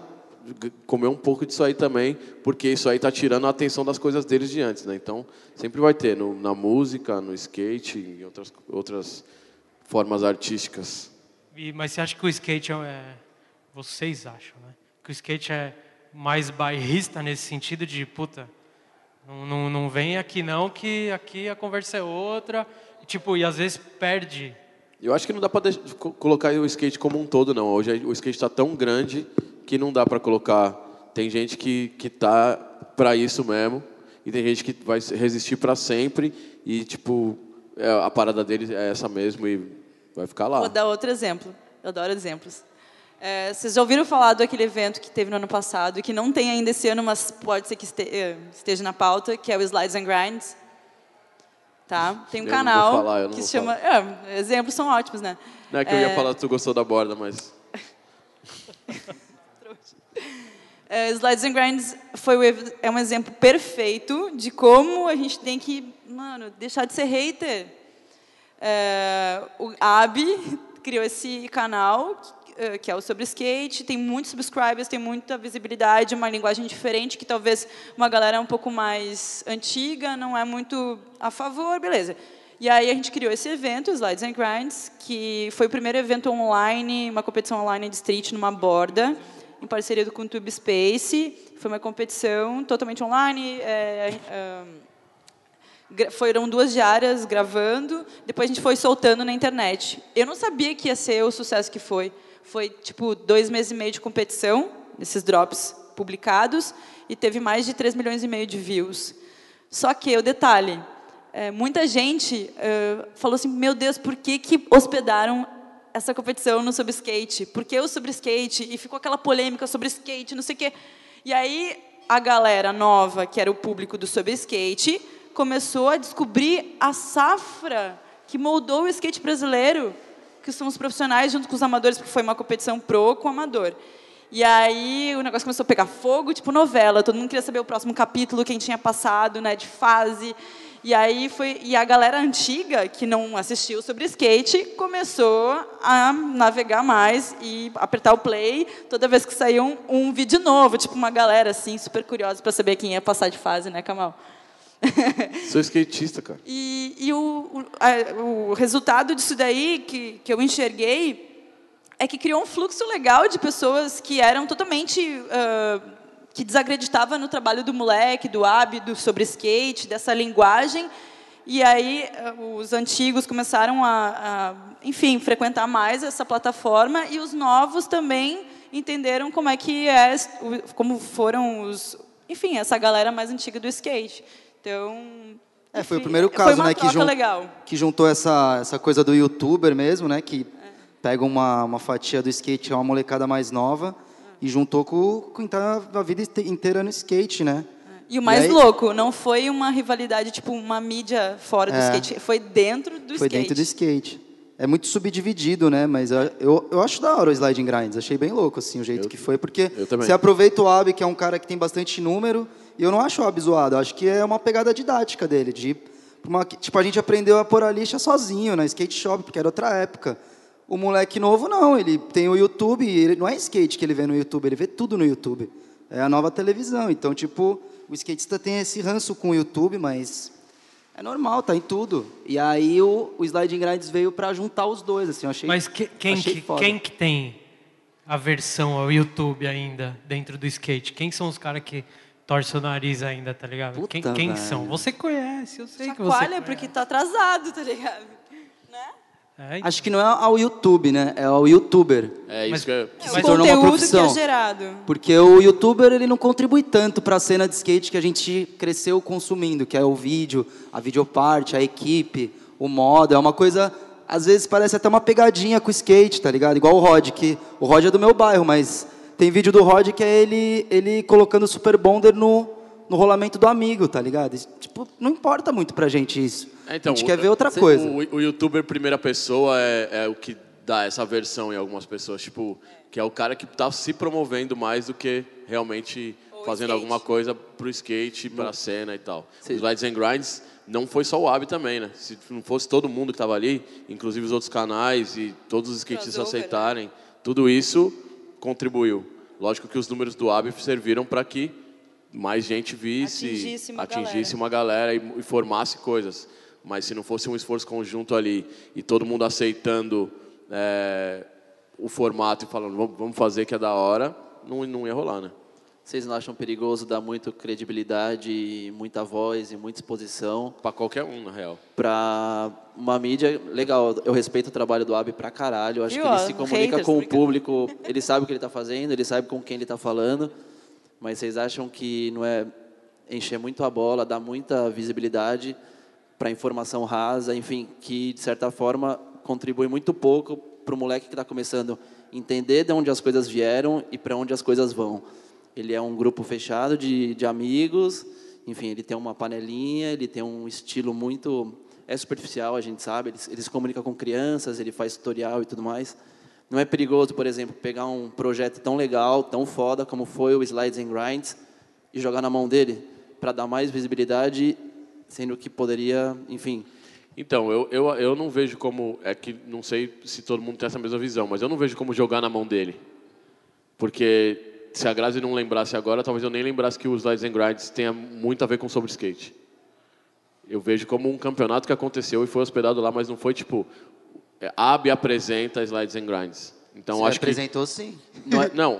comer um pouco disso aí também, porque isso aí está tirando a atenção das coisas deles de antes, né? Então sempre vai ter no, na música, no skate e outras outras formas artísticas. E- mas você acha que o skate é, é- Vocês acham, né? Que o skate é mais bairrista nesse sentido de, puta, não, não, não vem aqui não, que aqui a conversa é outra. E, tipo, e às vezes perde. Eu acho que não dá para colocar o skate como um todo, não. Hoje o skate está tão grande que não dá para colocar. Tem gente que que tá para isso mesmo e tem gente que vai resistir para sempre e tipo é, a parada deles é essa mesmo e vai ficar lá. Vou dar outro exemplo. Eu adoro exemplos. É, vocês já ouviram falar daquele evento que teve no ano passado e que não tem ainda esse ano, mas pode ser que eh, esteja na pauta, que é o Slides and Grinds. Tá? Tem um Eu canal falar, que se chama. É, exemplos são ótimos, né? Não é que eu ia falar que tu gostou da borda, mas <laughs> É, Slides and Grinds foi o é um exemplo perfeito de como a gente tem que, mano, deixar de ser hater. É, o Abi <laughs> criou esse canal eh, que é o sobre skate, tem muitos subscribers, tem muita visibilidade, uma linguagem diferente que talvez uma galera um pouco mais antiga não é muito a favor, beleza. E aí a gente criou esse evento, Slides and Grinds, que foi o primeiro evento online, uma competição online de street numa borda, em parceria com o Tube Space. Foi uma competição totalmente online. É, foram duas diárias gravando, depois a gente foi soltando na internet. Eu não sabia que ia ser o sucesso que foi. Foi, tipo, dois meses e meio de competição, nesses drops publicados, e teve mais de 3 milhões e meio de views. Só que, o detalhe, é, muita gente falou assim, meu Deus, por que, que hospedaram essa competição no sobre skate? Por que o sobre skate? E ficou aquela polêmica sobre skate, não sei o quê. E aí, a galera nova, que era o público do sobre skate, começou a descobrir a safra que moldou o skate brasileiro, que são os profissionais junto com os amadores, porque foi uma competição pro com amador. E aí o negócio começou a pegar fogo, tipo novela, todo mundo queria saber o próximo capítulo, quem tinha passado, né, de fase. E aí foi e a galera antiga que não assistiu sobre skate começou a navegar mais e apertar o play toda vez que saía um, um vídeo novo, tipo uma galera assim super curiosa para saber quem ia passar de fase, né, Kamal? <laughs> Sou skatista, cara. E, e o, o, a, o, resultado disso daí que, que eu enxerguei é que criou um fluxo legal de pessoas que eram totalmente. Uh, que desacreditava no trabalho do moleque, do hábito sobre skate, dessa linguagem. E aí os antigos começaram a, a, enfim, frequentar mais essa plataforma e os novos também entenderam como é que é, como foram os, enfim, essa galera mais antiga do skate. Então. É, foi o primeiro caso, né, que, jun legal. que juntou essa, essa coisa do youtuber mesmo, né, que é. pega uma, uma fatia do skate, é uma molecada mais nova, e juntou com, com quem tá a vida inteira no skate, né? E o mais e aí, louco, não foi uma rivalidade, tipo, uma mídia fora do é, skate, foi dentro do foi skate. Foi dentro do skate. É muito subdividido, né? Mas eu, eu acho da hora o Sliding Grinds. Achei bem louco, assim, o jeito eu, que foi. Porque você aproveita o Ab, que é um cara que tem bastante número, e eu não acho o Ab zoado. Eu acho que é uma pegada didática dele. De, uma, tipo, a gente aprendeu a pôr a lixa sozinho, na skate shop, porque era outra época. O moleque novo, não. Ele tem o YouTube, ele, não é skate que ele vê no YouTube, ele vê tudo no YouTube. É a nova televisão. Então, tipo, o skatista tem esse ranço com o YouTube, mas é normal, tá em tudo. E aí o, o Sliding Grinds veio para juntar os dois, assim, eu achei Mas que, quem, achei que, quem que tem a versão ao YouTube ainda dentro do skate? Quem são os caras que torcem o nariz ainda, tá ligado? Puta, quem, quem são? Você conhece, eu sei Chacoalha, que você conhece. porque tá atrasado, tá ligado? É, então. Acho que não é ao YouTube, né? É ao YouTuber. É isso mas, que, é... que se tornou uma profissão. Que é gerado. Porque o YouTuber ele não contribui tanto para a cena de skate que a gente cresceu consumindo, que é o vídeo, a videoparte, a equipe, o modo. É uma coisa, às vezes parece até uma pegadinha com o skate, tá ligado? Igual o Rod, que o Rod é do meu bairro, mas tem vídeo do Rod que é ele, ele colocando o Super Bonder no, no rolamento do amigo, tá ligado? Tipo, não importa muito pra gente isso. É, então, a gente o, quer ver outra coisa. O, o, youtuber primeira pessoa é, é, o que dá essa versão em algumas pessoas, tipo, que é o cara que está se promovendo mais do que realmente o fazendo skate. alguma coisa pro skate, para a cena e tal. Sim. Os Lights and Grinds não foi só o Ab também, né? Se não fosse todo mundo que estava ali, inclusive os outros canais e todos os skatistas né? aceitarem, tudo isso contribuiu. Lógico que os números do Ab serviram para que mais gente visse, atingisse uma atingisse galera, uma galera e, e formasse coisas. Mas se não fosse um esforço conjunto ali e todo mundo aceitando é, o formato e falando vamos fazer que é da hora, não, não ia rolar, né? Vocês não acham perigoso dar muita credibilidade, muita voz e muita exposição? Para qualquer um, na real. Para uma mídia, legal, eu respeito o trabalho do Ab pra caralho. Eu acho que ele se comunica haters, com o público, ele sabe o que ele está fazendo, ele sabe com quem ele está falando. Mas vocês acham que não é encher muito a bola, dar muita visibilidade para informação rasa, enfim, que de certa forma contribui muito pouco para o moleque que está começando entender de onde as coisas vieram e para onde as coisas vão. Ele é um grupo fechado de, de amigos, enfim, ele tem uma panelinha, ele tem um estilo muito é superficial, a gente sabe, ele, ele se comunica com crianças, ele faz tutorial e tudo mais. Não é perigoso, por exemplo, pegar um projeto tão legal, tão foda como foi o Slides and Grinds e jogar na mão dele para dar mais visibilidade sendo que poderia, enfim, Então, eu, eu, eu não vejo como. É que não sei se todo mundo tem essa mesma visão, mas eu não vejo como jogar na mão dele. Porque se a Grazi não lembrasse agora, talvez eu nem lembrasse que os Slides and Grinds tenha muito a ver com sobre skate. Eu vejo como um campeonato que aconteceu e foi hospedado lá, mas não foi tipo. É, AB apresenta Slides and Grinds. Então Você acho apresentou sim. que. Não, é, não.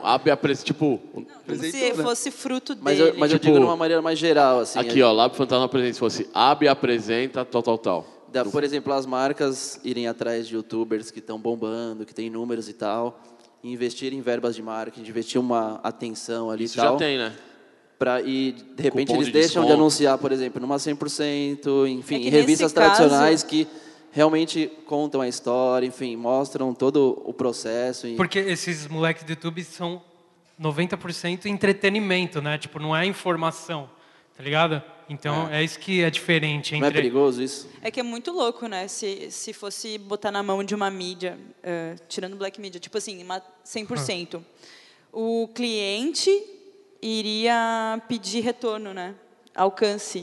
Tipo. Como Apresentou, se né? fosse fruto Mas dele. eu, mas eu Tipo, digo de uma maneira mais geral, assim. aqui, ó, Lab Fantasma apresenta. Se fosse AB apresenta, tal, tal, tal. Da, por exemplo, as marcas irem atrás de youtubers que estão bombando, que têm números e tal, e investir em verbas de marketing, investir uma atenção ali Isso e tal. já tem, né? Pra, e, de repente, Cupom eles de deixam de desconto. anunciar, por exemplo, numa 100%, enfim, É em revistas caso- tradicionais que realmente contam a história, enfim, mostram todo o processo. E, Porque esses moleques do YouTube são 90% entretenimento, né? Tipo, não é informação, tá ligado? Então é, isso que é diferente não é entre. perigoso isso? É que é muito louco, né? Se, se fosse botar na mão de uma mídia, eh, tirando black media, tipo assim, uma 100%, o cliente iria pedir retorno, né? Alcance.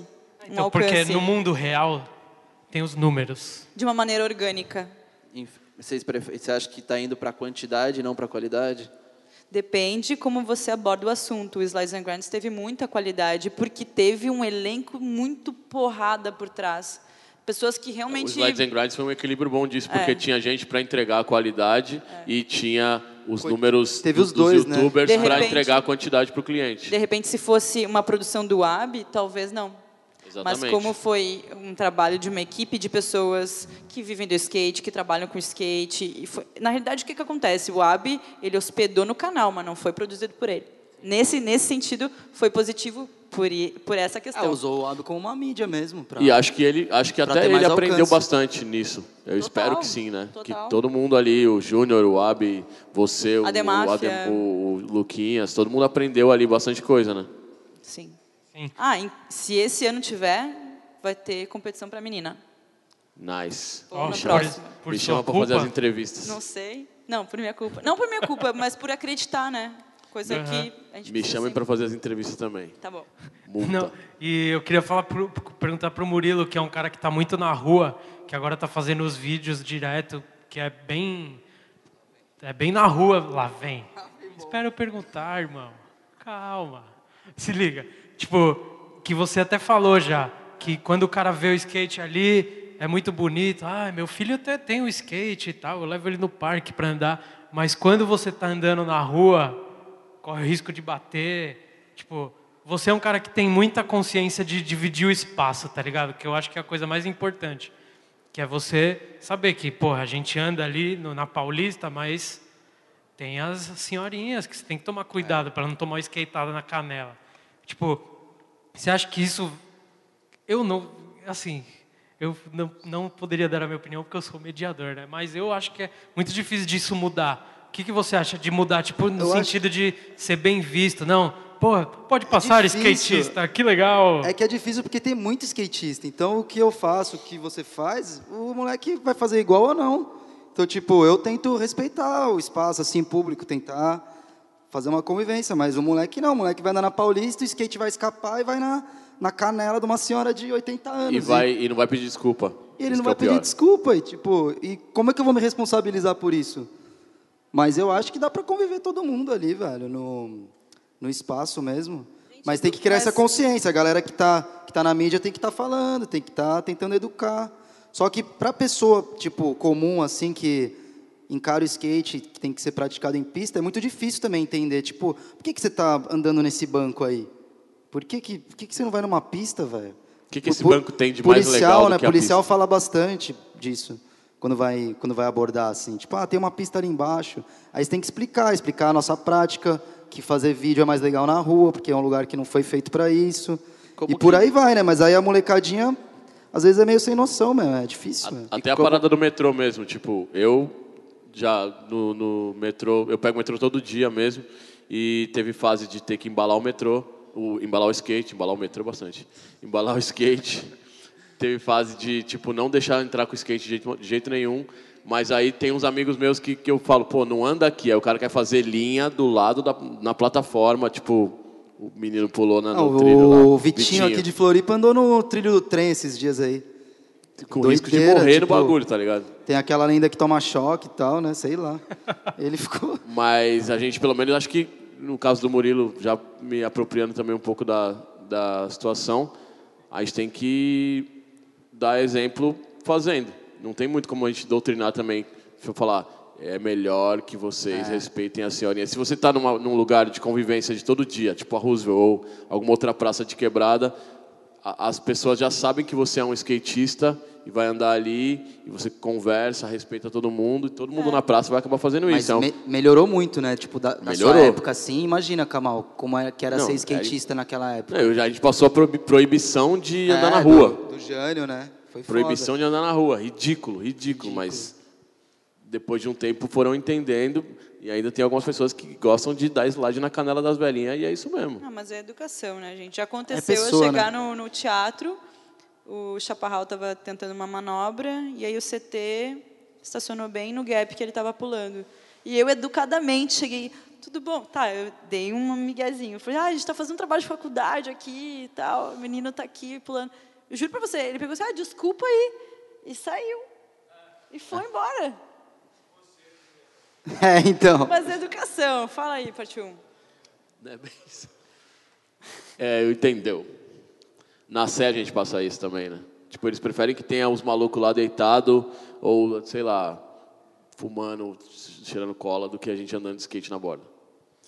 Um Então, alcance. porque no mundo real tem os números. De uma maneira orgânica. Vocês Você acha que está indo para quantidade e não para qualidade? Depende como você aborda o assunto. O Slides and Grinds teve muita qualidade, porque teve um elenco muito porrada por trás. Pessoas que O realmente... Slides and Grinds foi um equilíbrio bom disso, porque É. tinha gente para entregar a qualidade e tinha os números teve os dois, dos né? youtubers De para entregar a quantidade para o cliente. De repente, se fosse uma produção do AB, talvez não. Exatamente. Mas como foi um trabalho de uma equipe de pessoas que vivem do skate, que trabalham com skate, e foi- na realidade o que, que acontece? O AB ele hospedou no canal, mas não foi produzido por ele. Nesse nesse sentido foi positivo por por essa Ah, questão. usou o Ado como uma mídia mesmo. Pra... E acho que ele, acho que até ele aprendeu alcance. bastante nisso. Eu Total, espero que sim, né? total. Que todo mundo ali, o Júnior, o Abi, você, o, o. Adem- o, o Luquinhas, todo mundo aprendeu ali bastante coisa, né? Sim. Sim. Ah, em- se esse ano tiver, vai ter competição para menina. Nice. Ou na por- próxima. por Me sua chama para fazer as entrevistas. Não sei. Não, por minha culpa. Não por minha culpa, mas por acreditar, né? Coisa Aham. que a gente Me chamem para fazer as entrevistas também. Tá bom. Multa. Não, e eu queria falar pro, perguntar pro Murilo, que é um cara que está muito na rua, que agora está fazendo os vídeos direto, que é bem é bem na rua, lá vem. Espera eu perguntar, irmão. Calma. Se liga. Tipo, que você até falou já, que quando o cara vê o skate ali, é muito bonito. Ah, meu filho até tem um skate e tal, eu levo ele no parque para andar. Mas quando você está andando na rua, corre o risco de bater. Tipo, você é um cara que tem muita consciência de dividir o espaço, tá ligado? Que eu acho que é a coisa mais importante. Que é você saber que, porra, a gente anda ali no- na Paulista, mas tem as senhorinhas que você tem que tomar cuidado para não tomar uma skateada na canela. Tipo, você acha que isso. Eu não. Assim. Eu não, não poderia dar a minha opinião porque eu sou mediador, né? Mas eu acho que é muito difícil disso mudar. O que, que você acha de mudar? Tipo, no Eu acho- sentido de ser bem visto. Não, pô, pode passar difícil. skatista, que legal. É que é difícil porque tem muito skatista. Então, o que eu faço, o que você faz, o moleque vai fazer igual ou não. Então, tipo, eu tento respeitar o espaço, assim, público, tentar fazer uma convivência. Mas o moleque não. O moleque vai andar na Paulista, o skate vai escapar e vai na, na canela de uma senhora de 80 anos. E, vai, e não vai pedir desculpa. E ele Isso não é vai pedir desculpa. E, tipo, e como é que eu vou me responsabilizar por isso? Mas eu acho que dá para conviver todo mundo ali, velho, no, no espaço mesmo. Mas tem que criar essa consciência. A galera que tá, que tá na mídia tem que estar falando, tem que estar tentando educar. Só que para pessoa, tipo, comum, assim, que encara o skate, que tem que ser praticado em pista, é muito difícil também entender. Tipo, por que, que você tá andando nesse banco aí? Por que, que, por que, que você não vai numa pista, velho? O que que esse banco tem de mais policial, legal do né? que a policial pista? fala bastante disso quando vai quando vai abordar assim, tipo, ah, tem uma pista ali embaixo. Aí você tem que explicar, explicar a nossa prática, que fazer vídeo é mais legal na rua, porque é um lugar que não foi feito para isso. Como e por que- aí vai, né? Mas aí a molecadinha às vezes é meio sem noção, mesmo, é difícil. né? Até a parada do metrô mesmo, tipo, eu já no, no metrô, eu pego o metrô todo dia mesmo, e teve fase de ter que embalar o metrô, o, embalar o skate, embalar o metrô bastante, <laughs> embalar o skate, teve fase de, tipo, não deixar entrar com o skate de jeito, de jeito nenhum, mas aí tem uns amigos meus que, que eu falo, pô, não anda aqui, aí o cara quer fazer linha do lado da na plataforma, tipo, o menino pulou na, no trilho lá. o Vitinho, aqui de Floripa andou no trilho do trem esses dias aí. Com risco de morrer no tipo- bagulho, tá ligado? Tem aquela lenda que toma choque e tal, né? Sei lá. <laughs> Ele ficou. Mas a gente, pelo menos, acho que no caso do Murilo, já me apropriando também um pouco da, da situação, a gente tem que dar exemplo fazendo. Não tem muito como a gente doutrinar também. Deixa eu falar, é melhor que vocês respeitem a senhorinha. Se você está num lugar de convivência de todo dia, tipo a Roosevelt ou alguma outra praça de quebrada, as pessoas já sabem que você é um skatista e vai andar ali e você conversa, respeita todo mundo e todo mundo na praça vai acabar fazendo Mas isso. É um- me- melhorou muito, né? Tipo, da, da sua época, assim. Imagina, Kamal, como é que era Não, ser aí- skatista naquela época. Já- a gente passou a proibi- proibição de andar É, na rua. Do, do Jânio, né? Foi Proibição foda. de andar na rua. Ridículo, ridículo, mas depois de um tempo foram entendendo e ainda tem algumas pessoas que gostam de dar slide na canela das velhinhas e é isso mesmo. Não, mas é educação, né, gente? Já aconteceu pessoa, eu chegar né? no, no teatro, o Chaparral estava tentando uma manobra, e aí o CT estacionou bem no gap que ele estava pulando. E eu, educadamente, cheguei, tudo bom? Tá, eu dei um miguezinho. Falei, ah, a gente está fazendo um trabalho de faculdade aqui e tal, o menino está aqui pulando. Eu juro para você, ele pegou assim, ah, desculpa aí, e saiu. E foi embora. <laughs> É, então. Mas educação, fala aí, parte 1. É bem isso. É, eu entendeu. Na série a gente passa isso também, né? Tipo, eles preferem que tenha os malucos lá deitado ou, sei lá, fumando, cheirando cola do que a gente andando de skate na borda.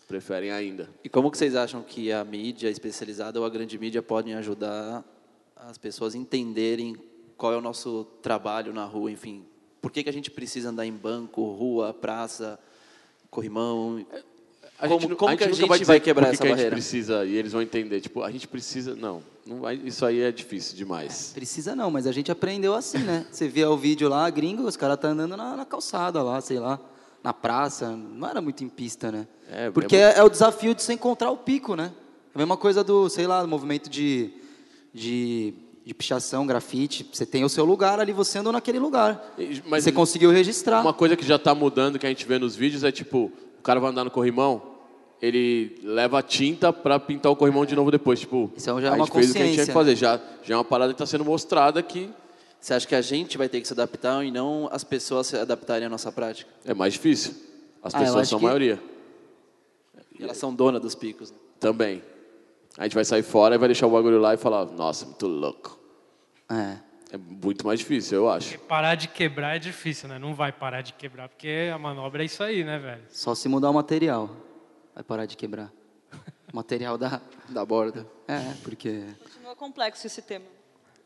Preferem ainda. E como que vocês acham que a mídia especializada ou a grande mídia podem ajudar as pessoas a entenderem qual é o nosso trabalho na rua, enfim? Por que, que a gente precisa andar em banco, rua, praça, corrimão? A Como- gente, como a que a gente vai, vai quebrar que essa que a barreira? gente precisa e eles vão entender. Tipo, a gente precisa. Não, não vai, isso aí é difícil demais. Precisa não, mas a gente aprendeu assim, né? Você via o vídeo lá, gringo, os caras tá andando na, na calçada lá, sei lá, na praça. Não era muito em pista, né? É, Porque é é, é o desafio de você encontrar o pico, né? A mesma coisa do, sei lá, do movimento de, de, de pichação, grafite. Você tem o seu lugar ali, você andou naquele lugar. Mas você conseguiu registrar. Uma coisa que já está mudando, que a gente vê nos vídeos, é tipo, o cara vai andar no corrimão, ele leva tinta para pintar o corrimão de novo depois. Tipo, Isso já é a uma gente fez o que a gente tinha que fazer. consciência, Já, já é uma parada que está sendo mostrada que Você acha que a gente vai ter que se adaptar e não as pessoas se adaptarem à nossa prática? é mais difícil. As Ah, pessoas são a que- maioria. E elas são donas dos picos. né? Também. A gente vai sair fora e vai deixar o bagulho lá e falar, nossa, muito louco. É. É muito mais difícil, eu acho. Parar de quebrar é difícil, né? Não vai parar de quebrar, porque a manobra é isso aí, né, velho? Só se mudar o material. Vai parar de quebrar. O material da. Da borda. É, porque. Continua complexo esse tema.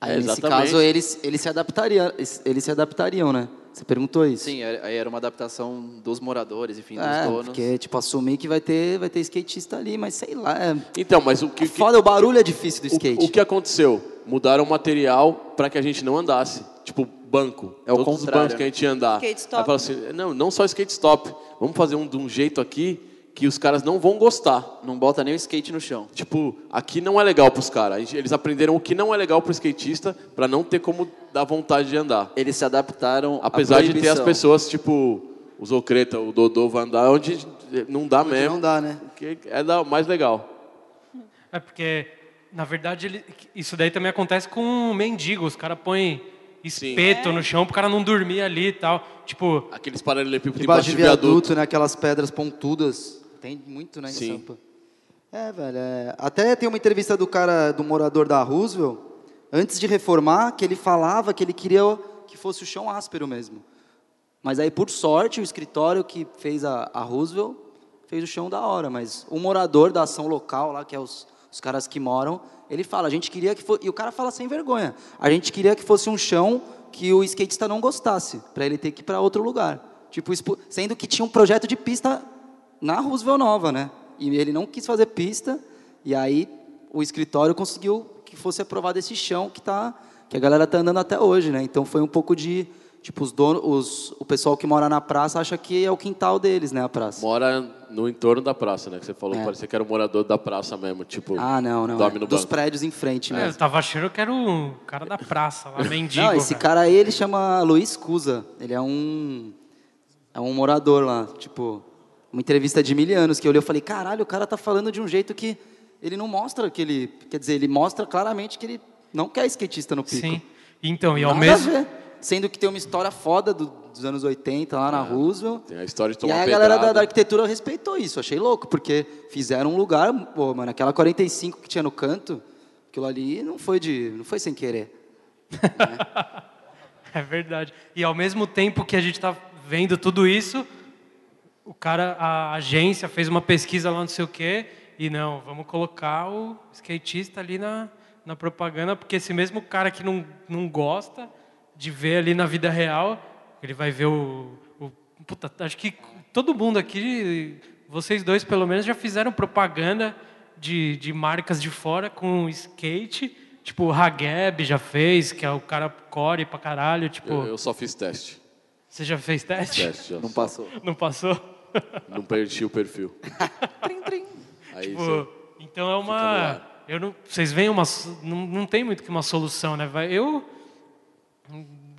Aí, É, nesse caso, eles, eles, se adaptariam, eles, se adaptariam, né? Você perguntou isso? Sim, é- aí era uma adaptação dos moradores, enfim, dos É, donos. porque, tipo, assumir que vai ter, vai ter skatista ali, mas sei lá. É, Então, mas o que, é foda, o barulho é difícil do skate. O, o que aconteceu? Mudaram o material para que a gente não andasse. Tipo, banco. É o Todos os contrário, bancos que a gente ia andar. Skate stop. Aí fala assim, não, não só skate stop. Vamos fazer um de um jeito aqui que os caras não vão gostar. Não bota nem o skate no chão. Tipo, aqui não é legal pros caras. A gente- Eles aprenderam o que não é legal pro skatista para não ter como dar vontade de andar. Eles se adaptaram à Apesar de ter as pessoas, tipo, o Zocreta, o Dodô vai andar onde não dá mesmo. não dá, né? Que é mais legal. É porque, na verdade, ele- isso daí também acontece com um mendigo. Os caras põem espeto no chão pro cara não dormir ali e tal. Tipo, Aqueles paralelepípedos Debaixo de viaduto, né? Aquelas pedras pontudas. Tem muito, né, em Sim. Sampa. É, velho. é- Até tem uma entrevista do cara, do morador da Roosevelt, antes de reformar, que ele falava que ele queria que fosse o chão áspero mesmo. Mas aí, por sorte, o escritório que fez a, a Roosevelt fez o chão da hora. Mas o morador da ação local lá, que é os, os caras que moram, ele fala, a gente queria que fosse... E o cara fala sem vergonha. A gente queria que fosse um chão que o skatista não gostasse, para ele ter que ir para outro lugar. Tipo, sendo que tinha um projeto de pista na Roosevelt Nova, né? E ele não quis fazer pista, e aí o escritório conseguiu que fosse aprovado esse chão que tá que a galera tá andando até hoje, né? Então foi um pouco de tipo os donos, os, o pessoal que mora na praça acha que é o quintal deles, né, a praça. Mora no entorno da praça, né? Que você falou, É. parecia que era um morador da praça mesmo, tipo. Ah, não, não. Dorme é. no Dos banco. prédios em frente é, eu mesmo. tava achando que era o cara da praça lá, <laughs> mendigo. Não, esse velho. cara aí, ele chama Luiz Cusa. Ele é um é um morador lá, tipo, uma entrevista de mil anos que eu li, eu falei, caralho, o cara tá falando de um jeito que ele não mostra que ele, quer dizer, ele mostra claramente que ele não quer skatista no pico. Sim. Então, e ao Nada mesmo. a ver. Sendo que tem uma história foda do- dos anos 80 lá na Roosevelt. Tem a história de E tomar aí a galera da, da arquitetura respeitou isso, achei louco, porque fizeram um lugar, pô, mano, aquela 45 que tinha no canto, aquilo ali não foi de, não foi sem querer. <laughs> É verdade. E ao mesmo tempo que a gente está vendo tudo isso, o cara, a agência fez uma pesquisa lá, não sei o quê, e não, vamos colocar o skatista ali na, na propaganda, porque esse mesmo cara que não, não gosta de ver ali na vida real, ele vai ver o, o. Puta, acho que todo mundo aqui, vocês dois pelo menos, já fizeram propaganda de, de marcas de fora com skate. Tipo, o Hageb já fez, que é o cara core pra caralho. Tipo, Eu, eu só fiz teste. você já fez teste? Teste, já. Não passou. Não passou? Não perdi o perfil. <laughs> Aí Tipo, você- então é uma. Eu não, vocês veem uma. Não, não tem muito que uma solução, né? Eu.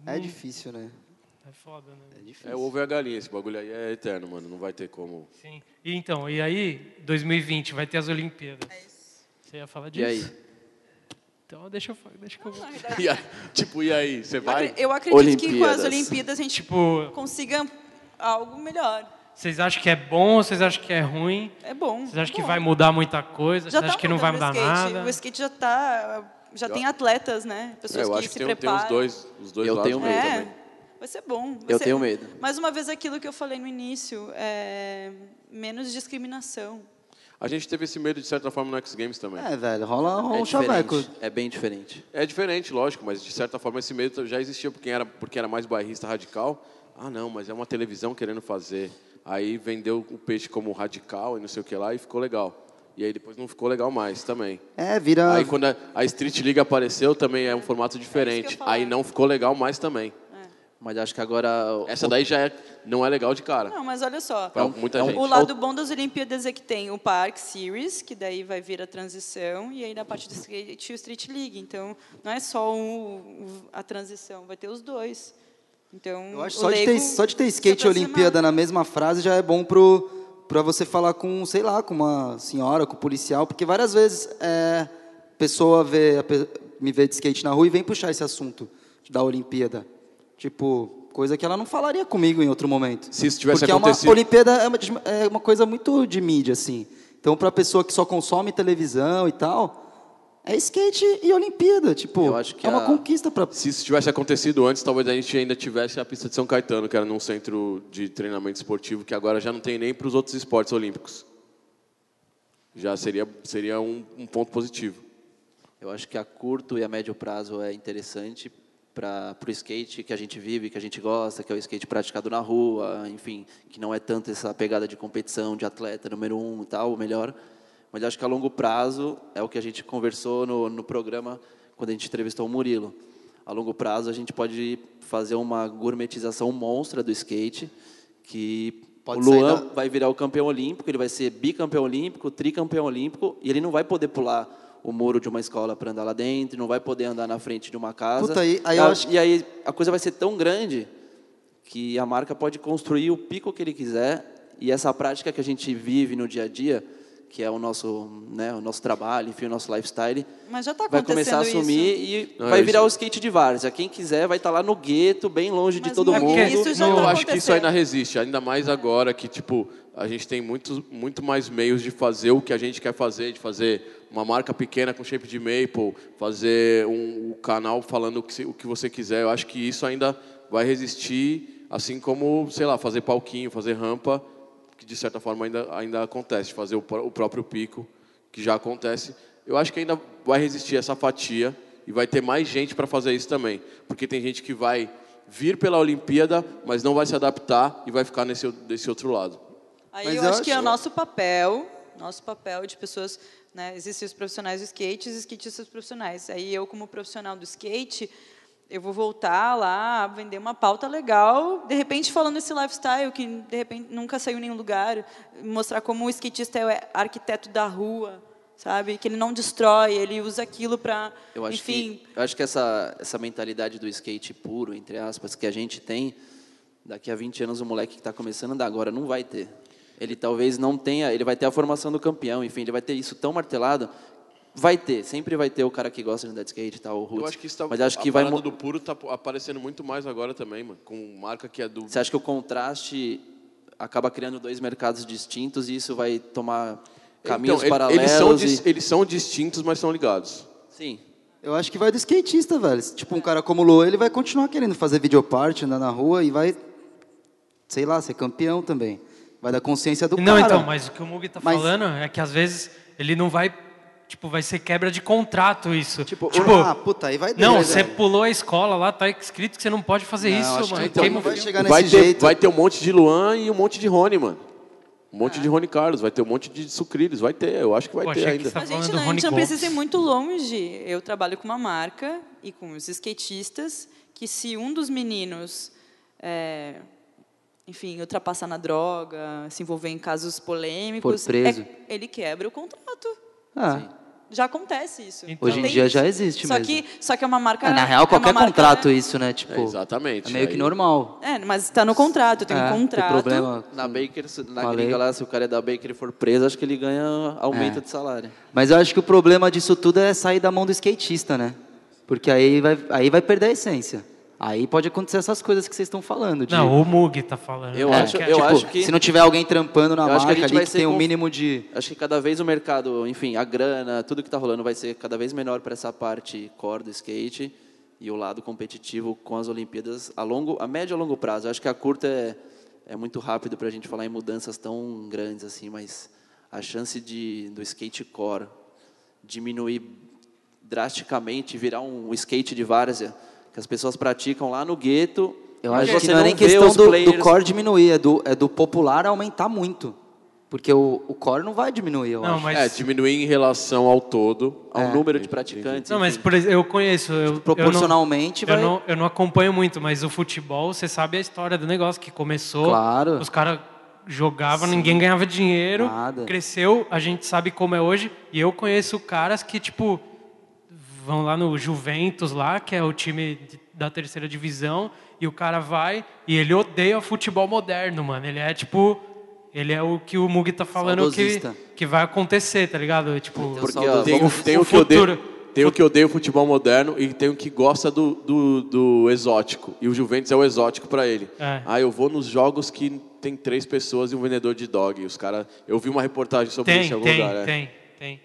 É difícil, né? É foda, né? É difícil. É o ovo e a galinha, esse bagulho aí é eterno, mano. Não vai ter como. Sim. E então, e aí, 2020, vai ter as Olimpíadas. Você ia falar E disso? aí? Então deixa eu, deixa que eu vou. <laughs> E aí, tipo, e aí? Você vai? Eu acredito que com as Olimpíadas. A gente Tipo, consiga algo melhor. vocês acham que é bom ou vocês acham que é ruim? É bom. Vocês acham é que bom. vai mudar muita coisa? Já Vocês acham tá que não vai mudar o skate. nada? O skate já tá, já tem atletas, né? É, Pessoas eu que acho que se tem, tem preparam. os dois, os dois Eu lados. tenho medo É, também. vai ser bom. vai Eu ser- tenho medo. Mais uma vez aquilo que eu falei no início, é menos discriminação. A gente teve esse medo, de certa forma, no X Games também. É, velho, rola, rola É um chaveco. diferente. É bem diferente. É diferente, lógico, mas de certa forma esse medo já existia porque era, porque era mais bairrista radical. Ah, não, mas é uma televisão querendo fazer. Aí vendeu o peixe como radical e não sei o que lá e ficou legal. E aí depois não ficou legal mais também. É, vira. Aí quando a, a Street League apareceu também é um formato É diferente. falar. aí não ficou legal mais também. Mas acho que agora. Essa daí já é, não é legal de cara. Não, mas olha só. Pra muita é um- gente. O lado bom das Olimpíadas é que tem o Park Series, que daí vai vir a transição, e aí na parte do skate o Street League. Então, não é só o- a transição, vai ter os dois. Então, Eu acho o só de, ter, só de ter skate e. Olimpíada na mesma frase já é bom pro para você falar com, sei lá, com uma senhora, com um policial, porque várias vezes é, pessoa vê, a me vê de skate na rua e vem puxar esse assunto da Olimpíada. Tipo, coisa que ela não falaria comigo em outro momento. Se isso tivesse porque acontecido- é uma Olimpíada é uma, é uma coisa muito de mídia assim. Então, para pessoa que só consome televisão e tal, é skate e Olimpíada, tipo, Eu acho que é uma a- conquista para Se isso tivesse acontecido antes, talvez a gente ainda tivesse a pista de São Caetano, que era num centro de treinamento esportivo, que agora já não tem nem para os outros esportes olímpicos. Já seria, seria um, um ponto positivo. Eu acho que a curto e a médio prazo é interessante para o skate que a gente vive, que a gente gosta, que é o skate praticado na rua, enfim, que não é tanto essa pegada de competição, de atleta número um e tal, o melhor. Mas acho que a longo prazo é o que a gente conversou no, no programa quando a gente entrevistou o Murilo. A longo prazo a gente pode fazer uma gourmetização monstra do skate, que Pode o Luan da- vai virar o campeão olímpico, ele vai ser bicampeão olímpico, tricampeão olímpico, e ele não vai poder pular o muro de uma escola para andar lá dentro, não vai poder andar na frente de uma casa. Puta, aí- aí a- acho- e aí a coisa vai ser tão grande que a marca pode construir o pico que ele quiser, e essa prática que a gente vive no dia a dia, que é o nosso, né, o nosso trabalho, enfim, o nosso lifestyle, Mas já está vai começar a assumir isso. e Não, vai é virar o skate de várzea. Quem quiser vai estar lá no gueto, bem longe de Mas todo não- mundo. isso já Não, tá eu acho que isso ainda resiste, ainda mais agora que tipo a gente tem muitos, muito mais meios de fazer o que a gente quer fazer, de fazer uma marca pequena com shape de maple, fazer um, um canal falando o que, se- o que você quiser. Eu acho que isso ainda vai resistir, assim como sei lá fazer palquinho, fazer rampa, que de certa forma ainda ainda acontece, fazer o, o próprio pico, que já acontece. Eu acho que ainda vai resistir essa fatia e vai ter mais gente para fazer isso também, porque tem gente que vai vir pela Olimpíada, mas não vai se adaptar e vai ficar nesse, desse outro lado. Aí Mas eu, eu acho que é acho- o nosso papel, nosso papel de pessoas, né, existem os profissionais do skate e os skatistas profissionais. Aí eu, como profissional do skate, eu vou voltar lá, vender uma pauta legal, de repente falando esse lifestyle que de repente nunca saiu em nenhum lugar, mostrar como o skatista é arquiteto da rua, sabe? Que ele não destrói, ele usa aquilo para, enfim, que, eu acho que essa, essa mentalidade do skate puro, entre aspas, que a gente tem, daqui a 20 anos o moleque que está começando a andar agora não vai ter. Ele talvez não tenha, ele vai ter a formação do campeão, enfim, ele vai ter isso tão martelado vai ter, sempre vai ter o cara que gosta de andar de skate e tal, o Roots. Eu acho que isso tá, Mas acho que a vai parada do puro tá aparecendo muito mais agora também, mano. Com marca que é do. Você acha que o contraste acaba criando dois mercados distintos e isso vai tomar caminhos Então, paralelos? eles, são e- eles são distintos, mas são ligados. Sim. Eu acho que vai do skatista, velho. Tipo, um cara como o Luan, ele vai continuar querendo fazer videoparte, andar na rua e vai, sei lá, ser campeão também. Vai dar consciência do Não, cara. então, mas o que o Mug tá Mas- falando é que às vezes ele não vai. Tipo, vai ser quebra de contrato isso. Tipo, Tipo, ah, puta, aí vai não, dele, você pulou a escola lá, tá escrito que você não pode fazer Não, isso, mano. então não vai chegar vai, nesse ter, jeito. vai ter um monte de Luan e um monte de Rony, mano. Um É. monte de Rony Carlos, vai ter um monte de Sucrilhos, vai ter, eu acho que vai Pô, ter ainda. tá A gente não, a gente não precisa ir muito longe. Eu trabalho com uma marca e com os skatistas que se um dos meninos, é, enfim, ultrapassar na droga, se envolver em casos polêmicos, é- ele quebra o contrato. Ah, Já acontece isso. Então- Hoje em Tem dia isso. já existe só mesmo. Que, só que é uma marca... é, na é real, uma qualquer marca- contrato isso, né? Tipo, É, exatamente. é meio que Aí- normal. É, mas está no contrato, tem É, um tem contrato. problema. Na Baker, se- na Falei. gringa lá, se o cara é da Baker e for preso, acho que ele ganha aumento É. de salário. Mas eu acho que o problema disso tudo é sair da mão do skatista, né? Porque aí vai, aí vai perder a essência. Aí pode acontecer essas coisas que vocês estão falando. de- Não, o Mug tá falando. Eu É, acho- que é, eu tipo, acho que- Se não tiver alguém trampando na Eu acho que a marca gente ali vai que tem um conf- mínimo de... Acho que cada vez o mercado, enfim, a grana, tudo que está rolando vai ser cada vez menor para essa parte core do skate e o lado competitivo com as Olimpíadas a longo, a médio e a longo prazo. Eu acho que a curta é, é muito rápido para a gente falar em mudanças tão grandes assim, mas a chance de do skate core diminuir drasticamente, virar um skate de várzea que as pessoas praticam lá no gueto. Eu acho que você não é nem questão do, do core diminuir, é do, é do popular aumentar muito. Porque o, o core não vai diminuir, eu Não, acho. mas. É, diminuir em relação ao todo. ao É. número de praticantes. Não, mas por exemplo, eu conheço. Eu, Tipo, Proporcionalmente eu não, vai- eu não, eu não acompanho muito, mas o futebol, você sabe a história do negócio que começou. Claro. Os caras jogavam, ninguém ganhava dinheiro. Nada. Cresceu, a gente sabe como é hoje. E eu conheço caras que, tipo, vão lá no Juventus, lá, que é o time da terceira divisão, e o cara vai e ele odeia o futebol moderno, mano. Ele é tipo. Ele é o que o Mug tá falando que, Saudosista. que vai acontecer, tá ligado? Tipo, Porque, ó, Tem, o, tem o o que odeia, futuro- tem o que odeia o futebol moderno e tem o que gosta do, do, do exótico. E o Juventus é o exótico para ele. É. Ah, eu vou nos jogos que tem três pessoas e um vendedor de dog. E os cara, eu vi uma reportagem sobre Tem, isso em algum tem, lugar. é. tem, tem.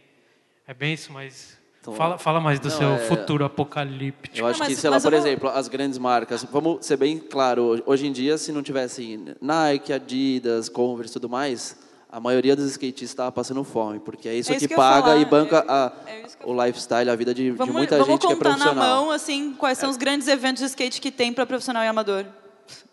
É bem isso, mas. Então, fala, fala mais do não, seu é- futuro apocalíptico. Eu acho Não, que, mas- sei lá, por eu vou- exemplo, as grandes marcas, vamos ser bem claro, hoje em dia, se não tivesse Nike, Adidas, Converse e tudo mais, a maioria dos skatistas estava passando fome, porque é isso É isso que, que paga e banca é- a- é que o lifestyle, a vida de, de Vamos, muita vamos gente que é contar na profissional. mão, assim, quais são os grandes eventos de skate que tem para profissional e amador.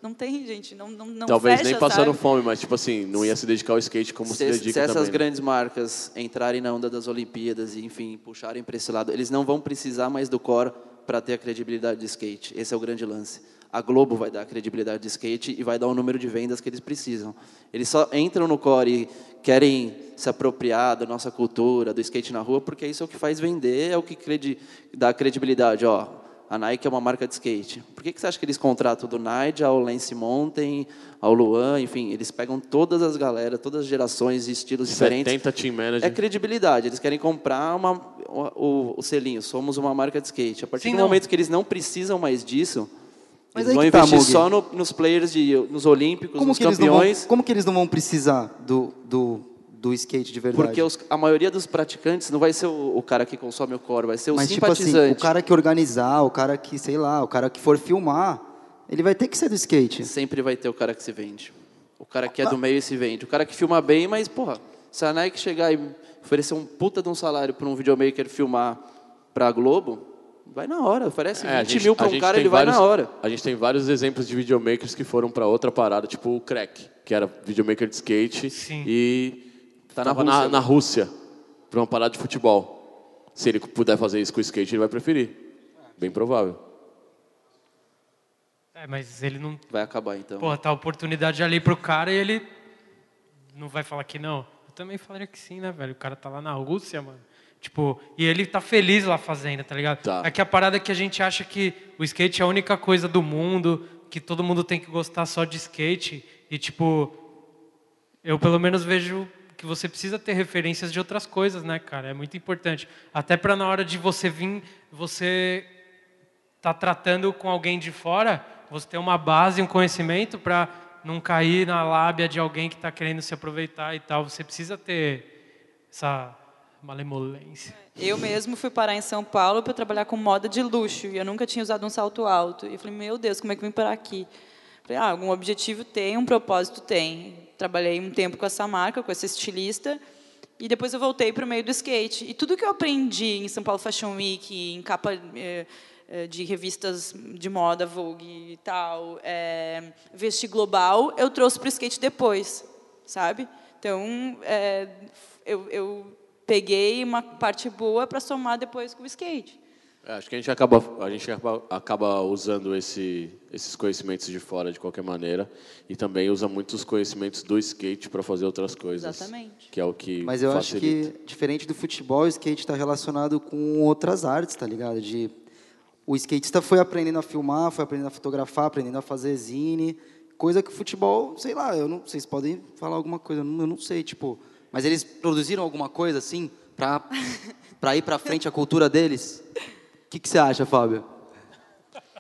Não tem, gente. Não, não, não Talvez fecha, nem passando sabe? fome, mas tipo assim, não ia se dedicar ao skate como se, se, dedica se essas também. né? grandes marcas entrarem na onda das Olimpíadas e, enfim, puxarem para esse lado, eles não vão precisar mais do core para ter a credibilidade de skate. Esse é o grande lance. A Globo vai dar a credibilidade de skate e vai dar o número de vendas que eles precisam. Eles só entram no core e querem se apropriar da nossa cultura, do skate na rua, porque isso é o que faz vender, é o que credi dá credibilidade. Ó, a Nike é uma marca de skate. Por que, que você acha que eles contratam do Nigel ao Lance Mountain, ao Luan, enfim, eles pegam todas as galera, todas as gerações e estilos diferentes. 70 team manager. É credibilidade. Eles querem comprar uma, o, o- o selinho. Somos uma marca de skate. A partir Sim, do não. momento que eles não precisam mais disso, Mas eles vão tá, investir Mugi. só no- nos players, de, nos olímpicos, Como nos não vão, campeões. como que eles não vão precisar do, do, do skate de verdade? Porque os- a maioria dos praticantes não vai ser o, o cara que consome o core, vai ser o Mas, tipo assim, simpatizante. o cara que organizar, o cara que, sei lá, o cara que for filmar, ele vai ter que ser do skate. Sempre vai ter o cara que se vende. O cara que é do meio e se vende. O cara que filma bem, mas, porra, se a Nike chegar e oferecer um puta de um salário para um videomaker filmar para a Globo, vai na hora. Oferece 20 É, a gente- mil para um cara, ele vai vários- na hora. A gente tem vários exemplos de videomakers que foram para outra parada, tipo o Crack, que era videomaker de skate Sim. e Tá na Rússia, na, na Rússia para uma parada de futebol. Se ele puder fazer isso com o skate, ele vai preferir. Bem provável. É, mas ele não. Vai acabar, então. Pô, tá a oportunidade ali pro cara e ele não vai falar que não. Eu também falaria que sim, né, velho? O cara tá lá na Rússia, mano. Tipo, e ele tá feliz lá fazendo, tá ligado? Tá. É que a parada é que a gente acha que o skate é a única coisa do mundo, que todo mundo tem que gostar só de skate. E, tipo, eu pelo menos vejo que você precisa ter referências de outras coisas, né, cara? É muito importante. Até para na hora de você vir, você tá tratando com alguém de fora, você ter uma base, um conhecimento para não cair na lábia de alguém que está querendo se aproveitar e tal. Você precisa ter essa malemolência. Eu mesmo fui parar em São Paulo para trabalhar com moda de luxo e eu nunca tinha usado um salto alto. E eu falei, meu Deus, como é que eu vim parar aqui? Ah, algum objetivo tem, um propósito tem. Trabalhei um tempo com essa marca, com essa estilista, e depois eu voltei para o meio do skate. E tudo que eu aprendi em São Paulo Fashion Week, em capa eh, eh, de revistas de moda, Vogue e tal, é, vestir global, eu trouxe para o skate depois, sabe? Então, é, eu, eu peguei uma parte boa para somar depois com o skate. É, acho que a gente acaba, a gente acaba, acaba usando esse, esses conhecimentos de fora de qualquer maneira e também usa muitos conhecimentos do skate para fazer outras coisas. Exatamente. Que é o que Mas eu facilita. acho que, diferente do futebol, o skate está relacionado com outras artes, tá ligado? De, o skatista foi aprendendo a filmar, foi aprendendo a fotografar, aprendendo a fazer zine, coisa que o futebol, sei lá, eu não, vocês podem falar alguma coisa, eu não, eu não sei, tipo... Mas eles produziram alguma coisa, assim, para <laughs> ir para frente a cultura deles? O que, que você acha, Fábio?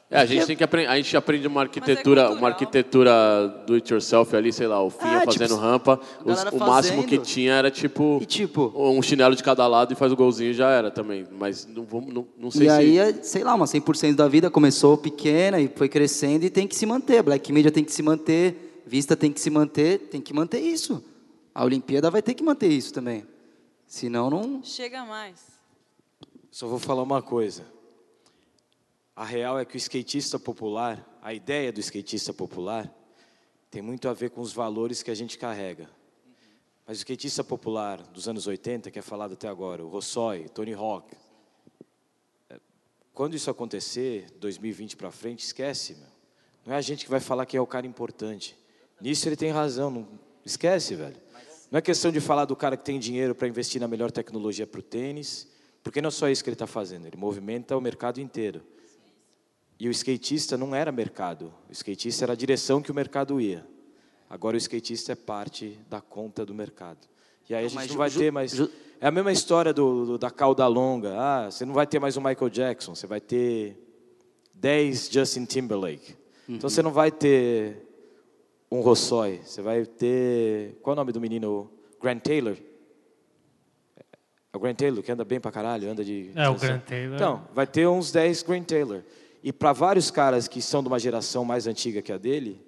É, a gente tem que aprender, a gente aprende uma arquitetura, cultural. uma arquitetura do it yourself ali, sei lá, o Finha É, tipo, fazendo rampa, os- galera o máximo que tinha era tipo, E tipo- um chinelo de cada lado e faz o golzinho e já era também, mas não vamos não, não sei E se aí, é, sei lá, uma 100% da vida começou pequena e foi crescendo e tem que se manter. Black Media tem que se manter, Vista tem que se manter, tem que manter isso. A Olimpíada vai ter que manter isso também. Senão, não... Chega mais. Só vou falar uma coisa. A real é que o skatista popular, a ideia do skatista popular, tem muito a ver com os valores que a gente carrega. Mas o skatista popular dos anos 80, que é falado até agora, o Rossói, Tony Hawk, é, quando isso acontecer, 2020 para frente, esquece, meu. Não é a gente que vai falar que é o cara importante. Nisso ele tem razão, não esquece, velho. Não é questão de falar do cara que tem dinheiro para investir na melhor tecnologia para o tênis, porque não é só isso que ele está fazendo, ele movimenta o mercado inteiro. E o skatista não era mercado, o skatista era a direção que o mercado ia. Agora o skatista é parte da conta do mercado. E aí a gente mas não vai ju- ter mais. ju- É a mesma história do, do- da cauda longa. Ah, você não vai ter mais um Michael Jackson, você vai ter 10 Justin Timberlake. Então você não vai ter um Rossói, você vai ter. Qual é o nome do menino? Grant Taylor? É o Grant Taylor, que anda bem pra caralho, anda de. É, o Grant Taylor. Então, vai ter uns 10 Grant Taylor. E para vários caras que são de uma geração mais antiga que a dele,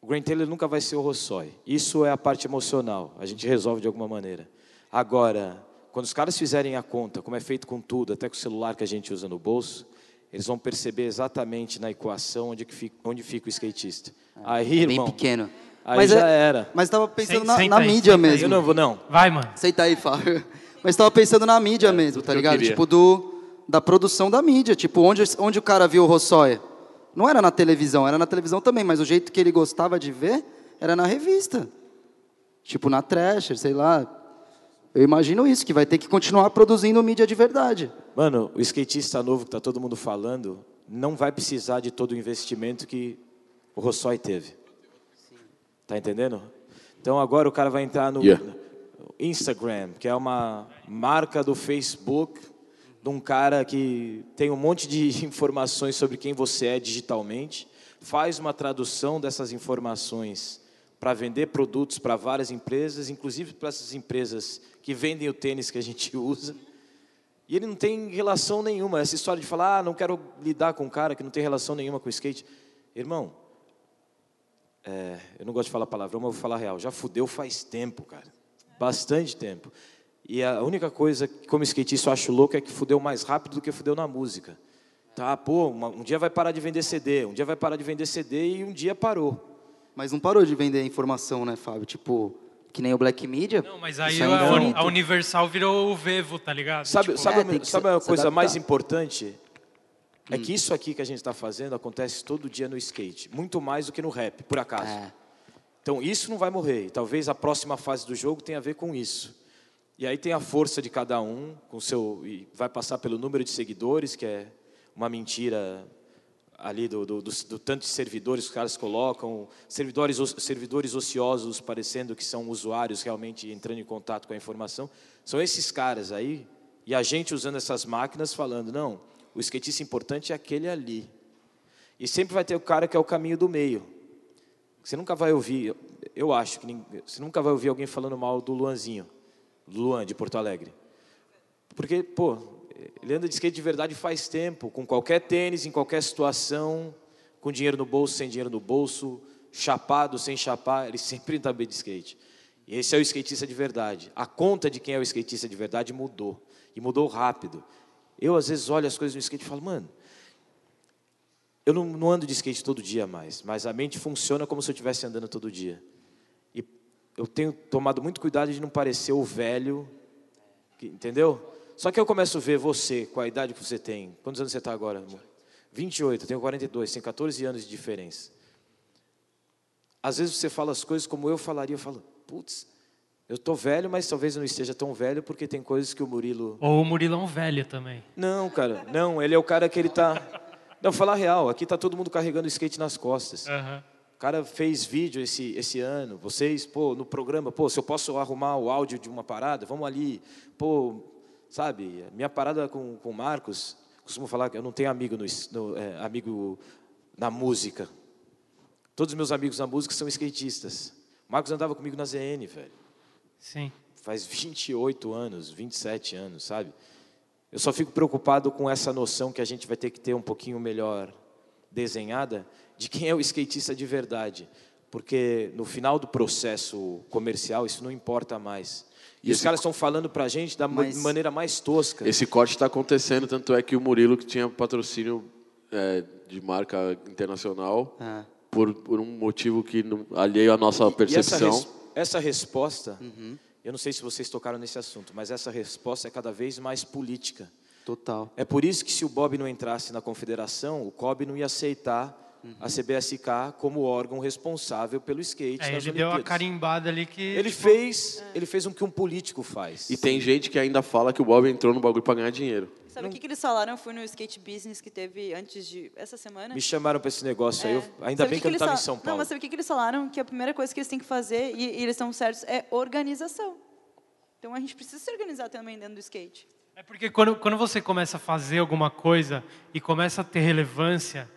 o Grant Taylor nunca vai ser o Rossói. Isso é a parte emocional, a gente resolve de alguma maneira. Agora, quando os caras fizerem a conta, como é feito com tudo, até com o celular que a gente usa no bolso, eles vão perceber exatamente na equação onde, que fica, onde fica o skatista. Aí, Bem irmão, pequeno. aí Mas já é- era. Mas estava pensando Senta- na, senta na aí, mídia senta aí. Eu mesmo. não vou, não. Vai, mano. Aceita aí, Fábio. Mas estava pensando na mídia mesmo, tá ligado? Tipo, do, da produção da mídia. Tipo, onde, onde o cara viu o Rossóia? Não era na televisão, era na televisão também, mas o jeito que ele gostava de ver era na revista. Tipo, na Thrasher, sei lá. Eu imagino isso, que vai ter que continuar produzindo mídia de verdade. Mano, o skatista novo que tá todo mundo falando não vai precisar de todo o investimento que o Rossói teve. Tá entendendo? Então agora o cara vai entrar no Yeah. Instagram, que é uma marca do Facebook de um cara que tem um monte de <laughs> informações sobre quem você é digitalmente, faz uma tradução dessas informações para vender produtos para várias empresas, inclusive para essas empresas que vendem o tênis que a gente <laughs> usa. E ele não tem relação nenhuma. Essa história de falar, ah, não quero lidar com um cara que não tem relação nenhuma com o skate. Irmão, é, eu não gosto de falar palavrão, mas vou falar real. Já fudeu faz tempo, cara. Bastante tempo. E a única coisa que, como skatista, eu acho louco é que fudeu mais rápido do que fudeu na música. Tá, pô, uma- um dia vai parar de vender CD, um dia vai parar de vender CD e um dia parou. Mas não parou de vender informação, né, Fábio? Tipo, que nem o Black Media. Não, mas aí é a, a Universal virou o Vevo, tá ligado? Sabe, Tipo, sabe, é, sabe se coisa adaptar. mais importante? É que isso aqui que a gente está fazendo acontece todo dia no skate. Muito mais do que no rap, por acaso. É. Então isso não vai morrer. Talvez a próxima fase do jogo tenha a ver com isso. E aí tem a força de cada um, com seu e vai passar pelo número de seguidores, que é uma mentira ali do, do, do, do tanto de servidores que os caras colocam, servidores, servidores ociosos parecendo que são usuários realmente entrando em contato com a informação. São esses caras aí, e a gente usando essas máquinas falando, não, o skatista importante é aquele ali. E sempre vai ter o cara que é o caminho do meio. Você nunca vai ouvir, eu acho que ninguém- você nunca vai ouvir alguém falando mal do Luanzinho, Luan de Porto Alegre. Porque, pô, ele anda de skate de verdade faz tempo, com qualquer tênis, em qualquer situação, com dinheiro no bolso, sem dinheiro no bolso, chapado, sem chapar, ele sempre anda bem de skate. E esse é o skatista de verdade. A conta de quem é o skatista de verdade mudou. E mudou rápido. Eu, às vezes, olho as coisas no skate e falo, mano, eu não, não ando de skate todo dia mais, mas a mente funciona como se eu estivesse andando todo dia. Eu tenho tomado muito cuidado de não parecer o velho, entendeu? Só que eu começo a ver você, com a idade que você tem. Quantos anos você está agora, amor? 28, eu tenho 42, tem 14 anos de diferença. Às vezes você fala as coisas como eu falaria, eu falo, putz, eu tô velho, mas talvez eu não esteja tão velho porque tem coisas que o Murilo Ou o Murilão velho também. não, cara, não, ele é o cara que ele tá. Não, falar real, aqui tá todo mundo carregando skate nas costas. Aham. O cara fez vídeo esse, esse ano, vocês, pô, no programa, pô, se eu posso arrumar o áudio de uma parada, vamos ali, pô, sabe, minha parada com, com o Marcos, costumo falar que eu não tenho amigo, no, no, é, amigo na música. Todos os meus amigos na música são skatistas. O Marcos andava comigo na ZN, velho Sim. faz 28 anos, 27 anos, sabe? Eu só fico preocupado com essa noção que a gente vai ter que ter um pouquinho melhor desenhada de quem é o skatista de verdade. Porque no final do processo comercial isso não importa mais. E os esse- caras estão falando pra gente da ma- Mas- maneira mais tosca. Esse corte está acontecendo, tanto é que o Murilo, que tinha patrocínio é, de marca internacional, Ah. por, por um motivo que não, alheio à nossa E essa, percepção. res- essa resposta, eu não sei se vocês tocaram nesse assunto, mas essa resposta é cada vez mais política. Total. É por isso que se o Bob não entrasse na confederação, o COB não ia aceitar a CBSK como órgão responsável pelo skate É, nas ele deu a Olimpíadas. carimbada ali que. Ele tipo, fez, ele fez o que um político faz. E tem gente que ainda fala que o Bob entrou no bagulho para ganhar dinheiro. Sabe o que, que eles falaram? Eu fui no skate business que teve antes de. essa semana. Me chamaram para esse negócio aí, eu- É. ainda Sabe bem o que eu não eles estava em São Não, Paulo. mas sabe o que, que eles falaram? Que a primeira coisa que eles têm que fazer, e, e eles estão certos, é organização. Então a gente precisa se organizar também dentro do skate. É porque quando, quando você começa a fazer alguma coisa e começa a ter relevância,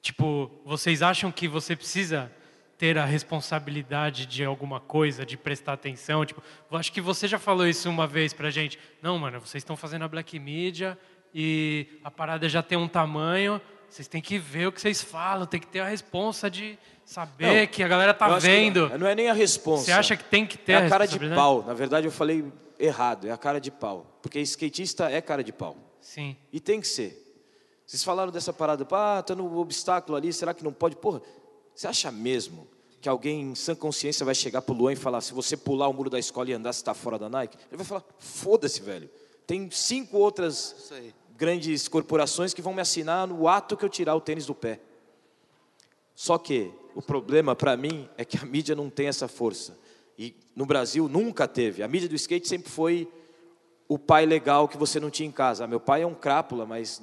tipo, vocês acham que você precisa ter a responsabilidade de alguma coisa, de prestar atenção? Tipo, eu acho que você já falou isso uma vez pra gente. Não, mano, vocês estão fazendo a Black Media e a parada já tem um tamanho, vocês têm que ver o que vocês falam, tem que ter a responsa de saber Não, que a galera tá vendo. Não, não é nem a resposta. Você acha que tem que ter É a a cara de pau. Na verdade, eu falei errado. É a cara de pau. Porque skatista é cara de pau. Sim. E tem que ser. Vocês falaram dessa parada, ah, tá no obstáculo ali, será que não pode? Porra, você acha mesmo que alguém em sã consciência vai chegar pro Luan e falar, se você pular o muro da escola e andar, você tá fora da Nike? Ele vai falar, foda-se, velho. Tem cinco outras grandes corporações que vão me assinar no ato que eu tirar o tênis do pé. Só que o problema para mim é que a mídia não tem essa força. E no Brasil nunca teve. A mídia do skate sempre foi o pai legal que você não tinha em casa. Ah, meu pai é um crápula, mas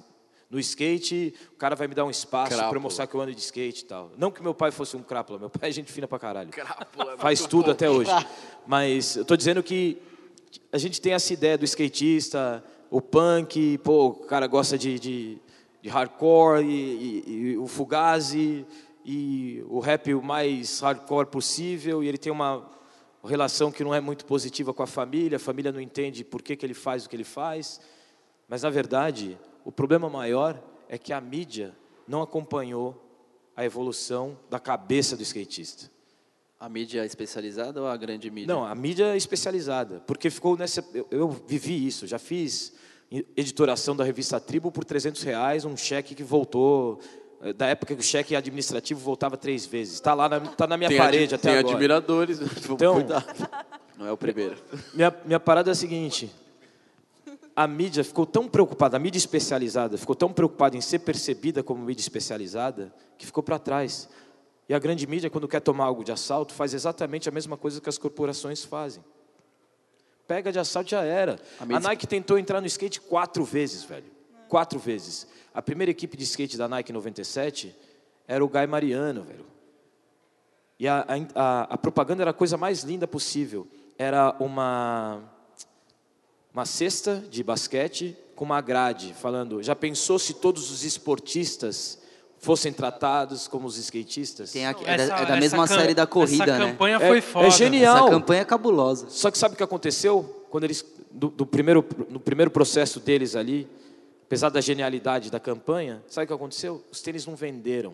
no skate o cara vai me dar um espaço para mostrar que eu ando de skate e tal. Não que meu pai fosse um crápula, meu pai é gente fina pra caralho. Crápula é Faz tudo bom. até hoje. Mas eu tô dizendo que a gente tem essa ideia do skatista, o punk, pô, o cara gosta de, de, de hardcore e, e- e o fugazi e o rap o mais hardcore possível e ele tem uma relação que não é muito positiva com a família, a família não entende por que, que ele faz o que ele faz. Mas na verdade, o problema maior é que a mídia não acompanhou a evolução da cabeça do skatista. A mídia especializada ou a grande mídia? Não, a mídia é especializada, porque ficou nessa. Eu, eu vivi isso, já fiz editoração da revista Tribo por 300 reais, um cheque que voltou eh, da época que o cheque administrativo voltava três vezes. Está lá, na, tá na minha Tem parede ad- até tem agora. admiradores, <laughs> vamos Então- cuidar. Não é o primeiro. Minha, minha parada é a seguinte: a mídia ficou tão preocupada, a mídia especializada ficou tão preocupada em ser percebida como mídia especializada que ficou para trás. E a grande mídia, quando quer tomar algo de assalto, faz exatamente a mesma coisa que as corporações fazem. Pega de assalto já era. A A, Nike tentou entrar no skate quatro vezes, velho. quatro vezes. A primeira equipe de skate da Nike em 97 era o Guy Mariano, velho. E a, a, a propaganda era a coisa mais linda possível. Era uma, uma cesta de basquete com uma grade, falando: já pensou se todos os esportistas fossem tratados como os skatistas? Tem aqui, é, Essa- da, é da essa mesma série da corrida, essa né? campanha É- foi é foda. genial. Essa campanha é cabulosa. Só que sabe o que aconteceu? Quando eles, do, do primeiro, no primeiro processo deles ali, apesar da genialidade da campanha, sabe o que aconteceu? Os tênis não venderam.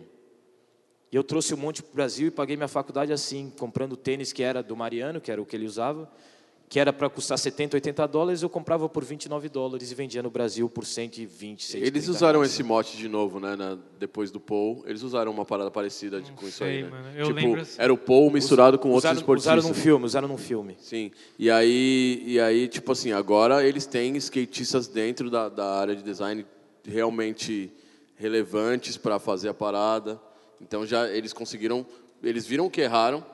E eu trouxe um monte para o Brasil e paguei minha faculdade assim, comprando tênis que era do Mariano, que era o que ele usava, que era para custar 70, 80 dólares, eu comprava por 29 dólares e vendia no Brasil por 120, 130 Eles usaram reais. esse mote de novo, né? na- depois do Paul. Eles usaram uma parada parecida de- com isso sei, aí, né? mano. Eu tipo, lembro assim. era o Paul misturado com outros usaram, esportistas. usaram num filme, usaram num filme. Sim. E aí, e aí, tipo assim, agora eles têm skatistas dentro da, da área de design realmente relevantes para fazer a parada. Então já eles conseguiram, eles viram que erraram,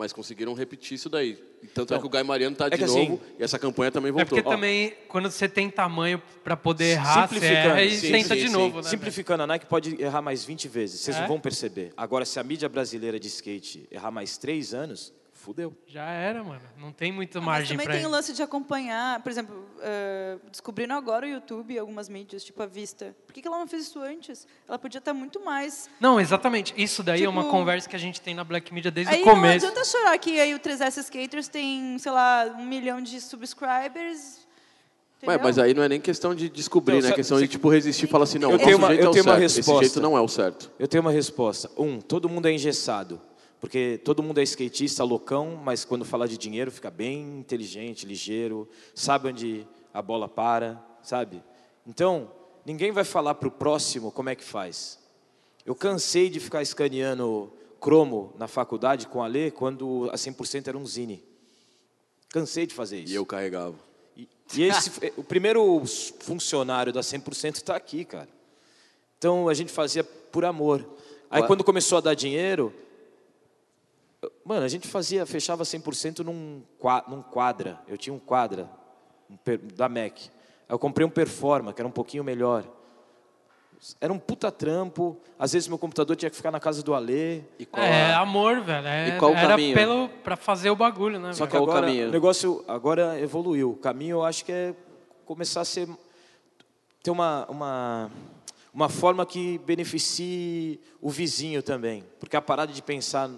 mas conseguiram repetir isso daí. E tanto é que o Guy Mariano tá é de novo assim- e essa campanha também É voltou. porque também, quando você tem tamanho pra poder errar, você erra e sim, tenta sim, de sim. novo, né? Simplificando, a Nike pode errar mais 20 vezes, vocês É? não vão perceber. Agora, se a mídia brasileira de skate errar mais três anos, fudeu. Já era, mano. Não tem muita Mas margem também pra tem o lance de acompanhar, por exemplo, eh, descobrindo agora o YouTube e algumas mídias, tipo a Vista. Por que, que ela não fez isso antes? Ela podia estar muito mais. Não, exatamente. Isso daí é uma Tipo- conversa que a gente tem na Black Media desde Aí o não começo. adianta chorar que aí o 3S Skaters tem, sei lá, um milhão de subscribers. Ué, mas aí não é nem questão de descobrir, Então, né? É questão de tipo resistir e falar assim, não, Eu esse tenho uma- jeito eu é o tenho uma certo, esse resposta. jeito não é o certo. Eu tenho uma resposta. Um, todo mundo é engessado. Porque todo mundo é skatista, loucão, mas quando fala de dinheiro fica bem inteligente, ligeiro, sabe onde a bola para, sabe? Então, ninguém vai falar para o próximo como é que faz. Eu cansei de ficar escaneando cromo na faculdade com a Lê quando a 100% era um zine. Cansei de fazer isso. E eu carregava. E, e esse, o primeiro funcionário da 100% está aqui, cara. Então a gente fazia por amor. Aí quando começou a dar dinheiro, mano, a gente fazia, fechava 100% num, num quadra. Eu tinha um quadra um per- da Mac. Eu comprei um Performa, que era um pouquinho melhor. Era um puta trampo. Às vezes meu computador tinha que ficar na casa do Alê. E qual É, a- amor, velho. É, E qual o era caminho? pelo, pra fazer o bagulho, né? Só que Qual o agora caminho? o negócio agora evoluiu. O caminho eu acho que é começar a ser ter uma uma uma forma que beneficie o vizinho também, porque a parada de pensar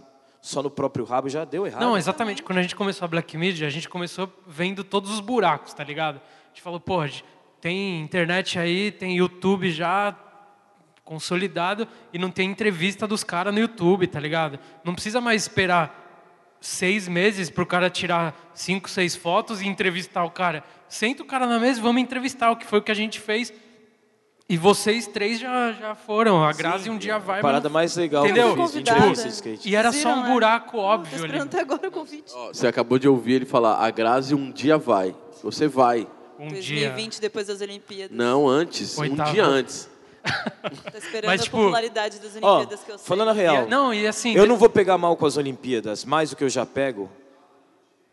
só no próprio rabo já deu errado. Não, exatamente. Quando a gente começou a Black Media, a gente começou vendo todos os buracos, tá ligado? A gente falou, pô, tem internet aí, tem YouTube já consolidado e não tem entrevista dos caras no YouTube, tá ligado? Não precisa mais esperar seis meses pro cara tirar cinco, seis fotos e entrevistar o cara. Senta o cara na mesa e vamos entrevistar, o que foi o que a gente fez. E vocês três já, já foram. A Grazi um dia vai. a parada mas- mais legal Entendeu? que eu fiz, entrevista de skate. E era só um né? buraco óbvio ali. agora o convite. Ó, Você acabou de ouvir ele falar, a Grazi um dia vai. Você vai. Um dia. 2020, depois das Olimpíadas. Não antes, Oitava. um dia antes. <laughs> Tá esperando Mas, a tipo, popularidade das Ó, Olimpíadas que eu sei. falando a real, Não, e assim. eu não vou pegar mal com as Olimpíadas, mais do que eu já pego.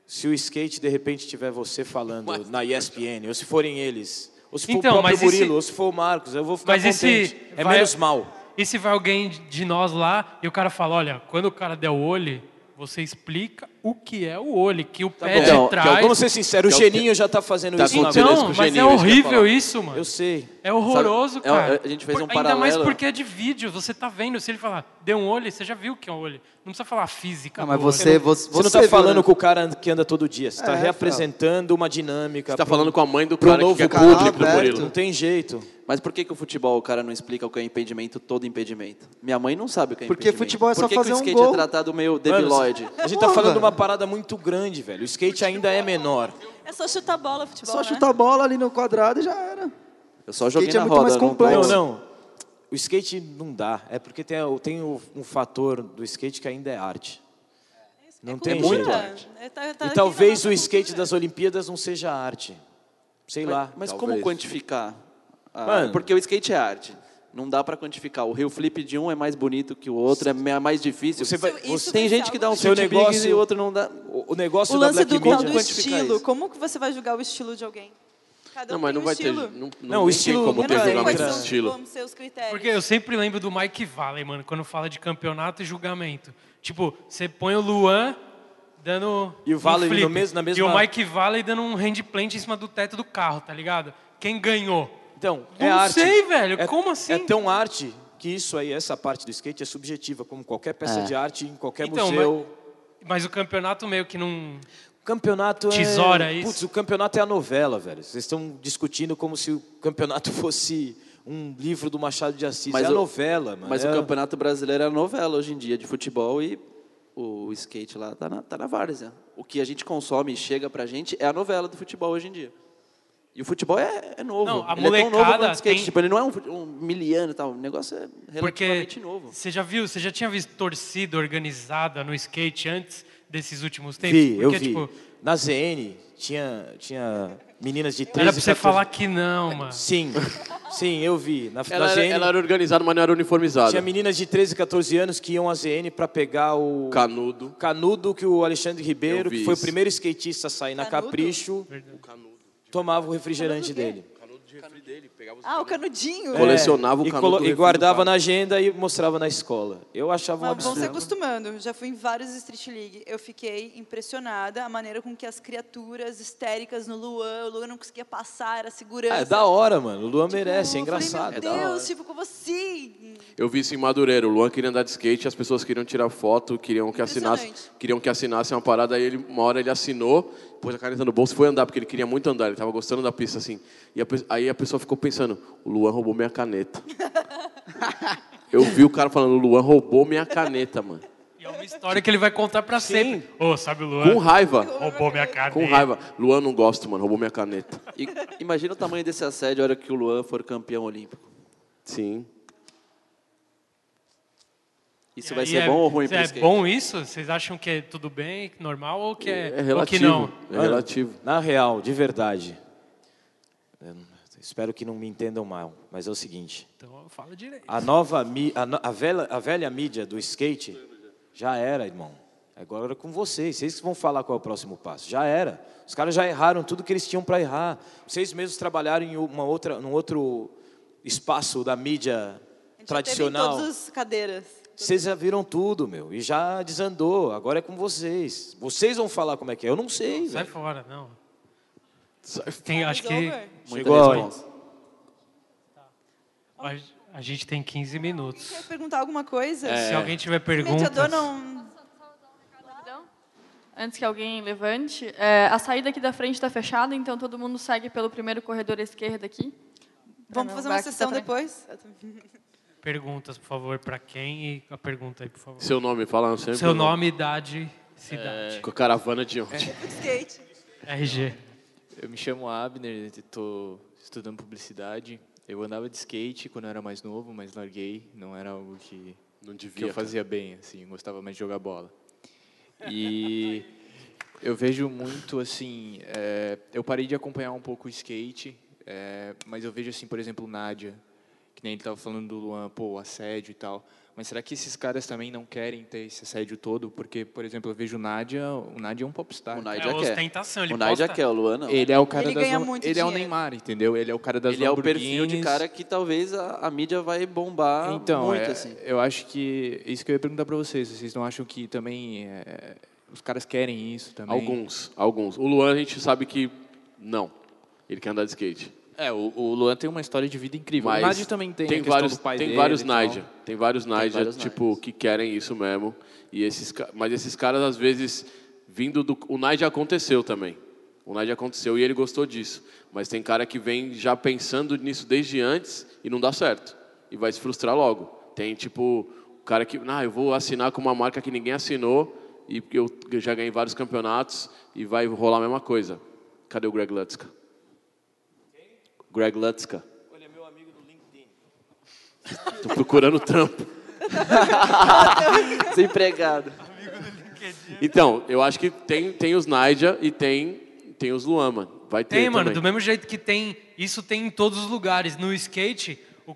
Se o skate de repente tiver você falando na ESPN, ou se forem eles, ou se for Então, o próprio mas e se- Murilo, ou se for o Marcos, eu vou ficar Mas contente. É vai- menos mal. E se vai alguém de nós lá e o cara fala, olha, quando o cara der o olho, você explica o que é o olho, que o pé bom. de Então, que trás. Vamos ser sinceros, o é Geninho já tá fazendo Tá isso na isso Então, com o mas é Geninho, ia horrível isso, mano. Eu sei. É horroroso, Sabe, é, cara. a gente fez um Ainda mais paralelo. porque é de vídeo, você tá vendo. Se ele falar, deu um olho, você já viu o que é um olho. Não precisa falar física. Não, mas olho. você, você, Você não tá viu, falando né? com o cara que anda todo dia, você tá É, reapresentando uma dinâmica. Você tá pro- falando com a mãe do pro cara novo que é canal público. Murilo. Não tem jeito. Mas por que, que o futebol o cara não explica o que é impedimento, todo impedimento? Minha mãe não sabe o que é Porque impedimento. futebol é só por que fazer que o um skate gol? é tratado meio Mano, debilóide? a gente Porra, tá falando de uma parada muito grande, velho. O skate ainda é menor. É só chutar bola, futebol, Só né? chutar a bola ali no quadrado e já era. Eu só joguei Skate é na muito roda, mais eu não complexo. Não, não. O skate não dá. É porque tem, tem um fator do skate que ainda é arte. Não É tem cultura. jeito. É, tá- tá E talvez o skate cultura. das Olimpíadas não seja arte. Sei lá. Mas Talvez. como quantificar? Ah, Mano. porque o skate é arte. Não dá pra quantificar. O Rio Flip de um é mais bonito que o outro, é me- mais difícil. Você vai- Isso- isso Tem vai gente ser que dá um algo Seu negócio- big e o outro não dá. O, o negócio O da lance Black do, tal Media... do quantificar estilo. isso. Como que você vai julgar o estilo de alguém? Cada um Não, mas tem não um vai ter. estilo. Não, Não, não o nem estilo- tem como Eu ter não sei julgamento quais de são estilo. os critérios. Porque eu sempre lembro do Mike Valley, mano, quando fala de campeonato e julgamento. Tipo, você põe o Luan dando. E o Valley um no flip, mes- na E mesma- o Mike Valley dando um handplant em cima do teto do carro, tá ligado? Quem ganhou? Então, Não é arte. sei, velho. É- Como assim? É tão arte que isso aí, essa parte do skate é subjetiva, como qualquer peça É. de arte em qualquer Então, museu. Mas o campeonato meio que não. O campeonato Tesoura, é... isso? Putz, o campeonato é a novela, velho. Vocês estão discutindo como se o campeonato <laughs> fosse um livro do Machado de Assis. Mas é a novela, mano. Mas é... o Campeonato Brasileiro é a novela hoje em dia de futebol e o skate lá tá na, tá na várzea. O que a gente consome e chega pra gente é a novela do futebol hoje em dia. E o futebol é, é novo. Não, a ele é tão novo molecada quanto o skate. tem- Tipo, ele não é um, um miliano e tal. O negócio é Porque relativamente novo. você já viu, você já tinha visto torcida organizada no skate antes desses últimos tempos? Vi, eu Porque, vi. tipo, Na ZN tinha, tinha meninas de 13, era pra você 14 falar que não, mano. Sim, sim, eu vi. Na, Ela, na ZN ela era organizada, mas não era uniformizada. tinha meninas de 13, 14 anos que iam à ZN para pegar o Canudo. canudo que o Alexandre Ribeiro, Eu que foi isso. o primeiro skatista a sair na Canudo? Tomava o refrigerante dele. Ah, o canudinho. Colecionava o e, canudo colo- do e refri do guardava na agenda e mostrava na escola. Eu achava um Mas vão se absurdo. acostumando. Já fui em vários Street League. Eu fiquei impressionada a maneira com que as criaturas histéricas no Luan, o Luan não conseguia passar, era segurança. Ah, é da hora, mano. O Luan Tipo, merece, é eu falei, engraçado. Meu Deus, tipo, como assim? Eu vi isso em Madureira. O Luan queria andar de skate, as pessoas queriam tirar foto, queriam que assinasse, queriam que assinasse uma parada. Aí ele, uma hora ele assinou, pôs a caneta no bolso e foi andar, porque ele queria muito andar, ele estava gostando da pista assim. E a aí a pessoa ficou pensando: o Luan roubou minha caneta. <laughs> Eu vi o cara falando: o Luan roubou minha caneta, mano. E é uma história que ele vai contar pra sempre. Ô, sabe o Com Luan? raiva. Roubou minha caneta. Com raiva. Luan, não gosto, mano, roubou minha caneta. E imagina o tamanho desse assédio a hora que o Luan for campeão olímpico. Sim. Isso E vai ser é- bom ou ruim É skate? bom isso? Vocês acham que é tudo bem, normal ou que é, É ou que relativo. não? É relativo. Na real, de verdade. espero que não me entendam mal, mas é o seguinte. Então fala direito. A nova a, a velha, a velha mídia do skate já era, irmão. Agora é com vocês. Vocês que vão falar qual é o próximo passo. Já era. Os caras já erraram tudo que eles tinham para errar. Vocês mesmos trabalharam em uma outra, num outro espaço da mídia A gente já teve em tradicional. todas as cadeiras. Vocês já viram tudo, meu. E já desandou. Agora é com vocês. Vocês vão falar como é que é. Eu não sei, Sai velho. fora, não. Tem, acho que. Muita Chegou resposta. a, a gente tem 15 minutos. Quer perguntar alguma coisa? Se alguém tiver perguntas, não... Antes que alguém levante, é, a saída aqui da frente está fechada, então todo mundo segue pelo primeiro corredor à esquerda aqui. Vamos fazer uma tá sessão depois? <laughs> perguntas, por favor, pra quem e a pergunta aí, por favor. Seu nome, fala sempre. Seu nome, idade, cidade. Com a caravana de onde? Skate. RG. Eu me chamo Abner, estou estudando publicidade. Eu andava de skate quando eu era mais novo, mas larguei. Não era algo que, Não que devia. eu fazia bem, assim, gostava mais de jogar bola. E <laughs> eu vejo muito, assim, é, eu parei de acompanhar um pouco o skate, é, mas eu vejo, assim, por exemplo, Nádia, que nem ele estava falando do Luan, pô, o assédio e tal. Mas será que esses caras também não querem ter esse assédio todo? Porque, por exemplo, eu vejo o Nádia, o Nádia é um popstar. O É Nádia quer. ostentação, ele O Nádia posta- quer, o Luan não. Ele é o cara Ele das ganha muito Ele é o dinheiro. Neymar, entendeu? Ele é o cara das Ele é o perfil de cara que talvez a, a mídia vai bombar Então, muito, é, assim. eu acho que isso que eu ia perguntar para vocês. Vocês não acham que também é, os caras querem isso também? Alguns, alguns. O Luan a gente sabe que não. Ele quer andar de skate. É, o, o Luan tem uma história de vida incrível. Mas o Nádia também tem. tem vários, do pai tem dele vários e tal. Naija, tem vários Naija, vários tipo, que querem isso mesmo. E esses, mas esses caras às vezes vindo do o Naija aconteceu também. O Naija aconteceu e ele gostou disso. Mas tem cara que vem já pensando nisso desde antes e não dá certo e vai se frustrar logo. Tem tipo o cara que, ah, eu vou assinar com uma marca que ninguém assinou e eu já ganhei vários campeonatos e vai rolar a mesma coisa. Cadê o Greg Lutska? Greg Lutska. Olha, meu amigo do LinkedIn. Tô procurando trampo. <laughs> Desempregado. Então, eu acho que tem, tem os Naija e tem, tem os Luan, mano. Vai ter Tem, mano, também. do mesmo jeito que tem. Isso tem em todos os lugares. No skate, o-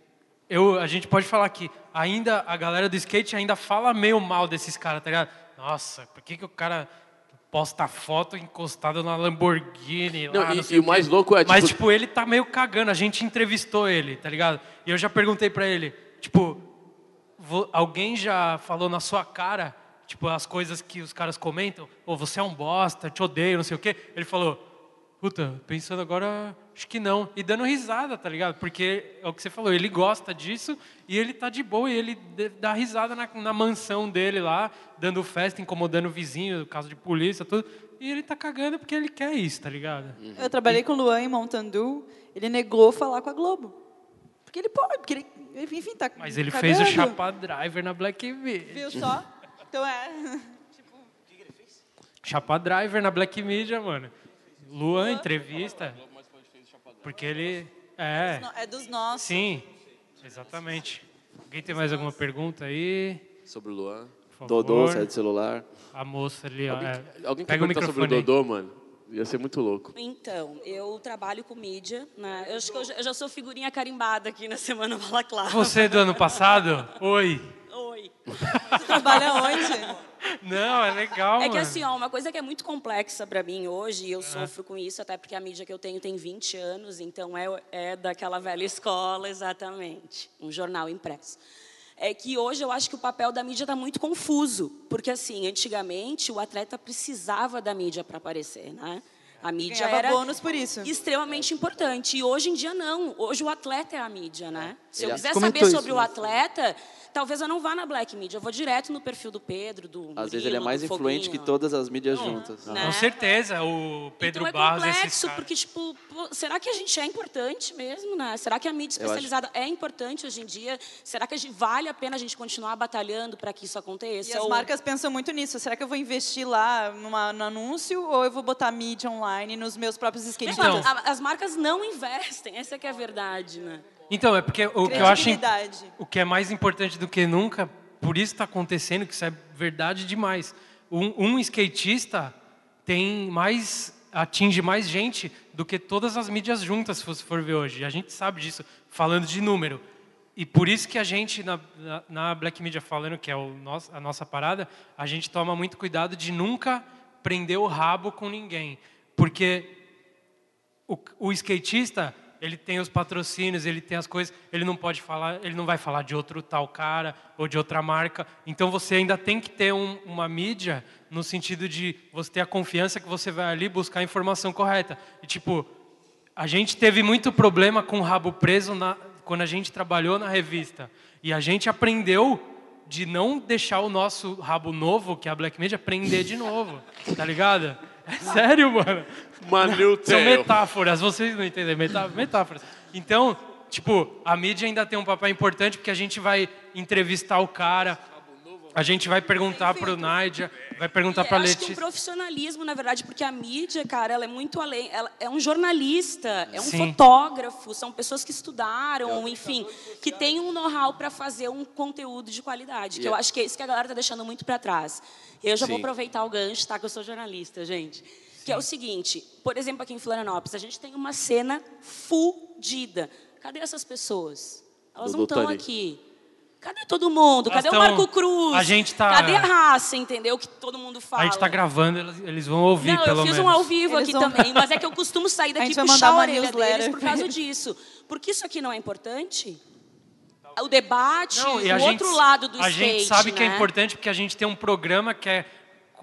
eu, a gente pode falar que ainda a galera do skate ainda fala meio mal desses caras, tá ligado? Nossa, por que, que o cara posta foto encostado na Lamborghini. Não, lá, e- sei e o mais louco é, Mas, tipo- tipo, ele tá meio cagando. A gente entrevistou ele, tá ligado? E eu já perguntei pra ele, tipo, alguém já falou na sua cara, tipo, as coisas que os caras comentam? Ou você é um bosta, te odeio, não sei o quê. Ele falou, puta, pensando agora, acho que não. E dando risada, tá ligado? Porque é o que você falou, ele gosta disso e ele tá de boa e ele dá risada na, na mansão dele lá, dando festa, incomodando o vizinho, caso de polícia, tudo. E ele tá cagando porque ele quer isso, tá ligado? Eu trabalhei com o Luan em Montandu, ele negou falar com a Globo. Porque ele pode, porque ele, enfim, tá Mas ele cagando. fez o Chapa Driver na Black Media. Viu só? Então é... Chapa Driver na Black Media, mano. Luan, entrevista. Porque ele. É. É dos nossos. Sim, exatamente. Alguém tem mais alguma pergunta aí? Sobre o Luan. Dodô, sai do celular. A moça ali, ó. Alguém, é. alguém Pega o perguntar sobre microfone o aí. Dodô, mano? Ia ser muito louco. Então, eu trabalho com mídia, né? Eu acho que eu já, eu já sou figurinha carimbada aqui na Semana Balaclava. Você do ano passado? <laughs> Oi. Oi. Você trabalha onde? Não, é legal, É que mano. assim, ó, uma coisa que é muito complexa para mim hoje, e eu sofro com isso, até porque a mídia que eu tenho tem 20 anos, então é, é daquela velha escola, exatamente. Um jornal impresso. É que hoje eu acho que o papel da mídia está muito confuso. Porque, assim, antigamente o atleta precisava da mídia para aparecer, né? A mídia Ganhava era bônus por isso. extremamente importante. E hoje em dia, não. Hoje o atleta é a mídia, né? Se eu quiser saber isso, sobre o né? atleta, talvez eu não vá na Black Media. Eu vou direto no perfil do Pedro, do Às vezes ele é Murilo, mais influente que todas as mídias juntas. Né? Com certeza, o Pedro então é Barros, esses complexo, porque, tipo, pô, será que a gente é importante mesmo, né? Será que a mídia especializada é importante hoje em dia? Será que a gente, vale a pena a gente continuar batalhando para que isso aconteça? E as Ou- marcas pensam muito nisso. Será que eu vou investir lá numa, no anúncio ou eu vou botar mídia online nos meus próprios skatistas? Então. As marcas não investem, essa que é a verdade, né? Então, é porque o que eu acho. O que é mais importante do que nunca, por isso está acontecendo, que isso é verdade demais. Um, um skatista tem mais atinge mais gente do que todas as mídias juntas, se você for ver hoje. A gente sabe disso, falando de número. E por isso que a gente, na, na, na Black Media falando, que é o nosso, a nossa parada, a gente toma muito cuidado de nunca prender o rabo com ninguém. Porque o, o skatista ele tem os patrocínios, ele tem as coisas, ele não pode falar, ele não vai falar de outro tal cara ou de outra marca. Então você ainda tem que ter um- uma mídia no sentido de você ter a confiança que você vai ali buscar a informação correta. E tipo, a gente teve muito problema com o rabo preso na- quando a gente trabalhou na revista. E a gente aprendeu de não deixar o nosso rabo novo, que é a Black Media, prender de novo. Tá ligado? É sério, mano. Manu São metáforas, vocês não entendem, metá- metáforas. Então, tipo, a mídia ainda tem um papel importante porque a gente vai entrevistar o cara, a gente vai perguntar pro Nádia, vai perguntar E pra eu acho que o Letícia. profissionalismo, na verdade, porque a mídia, cara, ela é muito além. Ela é um jornalista, é um Sim. fotógrafo, são pessoas que estudaram, enfim, que têm um know-how para fazer um conteúdo de qualidade. Que eu é- acho que é isso que a galera tá deixando muito para trás. Eu já vou Sim. aproveitar o gancho, tá? Que eu sou jornalista, gente. Que é o seguinte, por exemplo, aqui em Florianópolis, a gente tem uma cena fudida. Cadê essas pessoas? Elas Dudu não estão tá aqui. Cadê todo mundo? Elas Cadê o Marco Cruz? a gente tá- Cadê a raça, entendeu? Que todo mundo fala. A gente tá gravando, eles, vão ouvir Não, pelo eu fiz menos. um ao vivo Eles aqui vão- também, mas é que eu costumo sair <laughs> A daqui gente e vai puxar mandar a orelha deles por causa disso. Porque isso aqui não é importante? O debate, Não, e o a gente, outro lado do a skate, gente sabe que é né? importante porque a gente tem um programa que é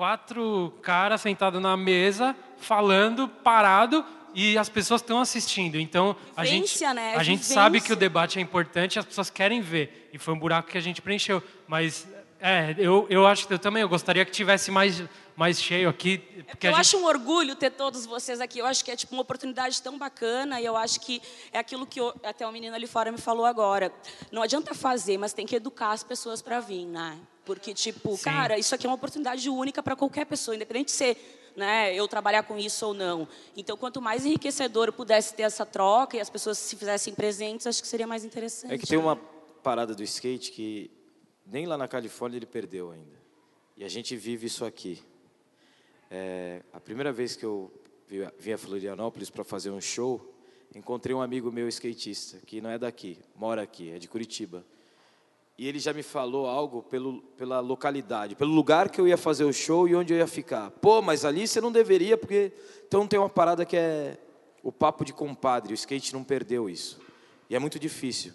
quatro caras sentados na mesa, falando, parado, e as pessoas estão assistindo. Então, a gente, né? a gente sabe que o debate é importante as pessoas querem ver. E foi um buraco que a gente preencheu. Mas, é, eu, eu acho que eu também, eu gostaria que tivesse mais, mais cheio aqui. Porque Eu gente... acho um orgulho ter todos vocês aqui. Eu acho que é tipo uma oportunidade tão bacana e eu acho que é aquilo que eu- até o menino ali fora me falou agora. Não adianta fazer, mas tem que educar as pessoas para vir, né? Porque tipo, Sim. cara, isso aqui é uma oportunidade única para qualquer pessoa, independente de ser, né, eu trabalhar com isso ou não. Então, quanto mais enriquecedor eu pudesse ter essa troca e as pessoas se fizessem presentes, acho que seria mais interessante. É que tem uma parada do skate que nem lá na Califórnia ele perdeu ainda. E a gente vive isso aqui. É, a primeira vez que eu vi- vim a Florianópolis para fazer um show, encontrei um amigo meu skatista, que não é daqui, mora aqui, é de Curitiba. E ele já me falou algo pelo, pela localidade, pelo lugar que eu ia fazer o show e onde eu ia ficar. Pô, mas ali você não deveria, porque. Então tem uma parada que é o papo de compadre, o skate não perdeu isso. E é muito difícil.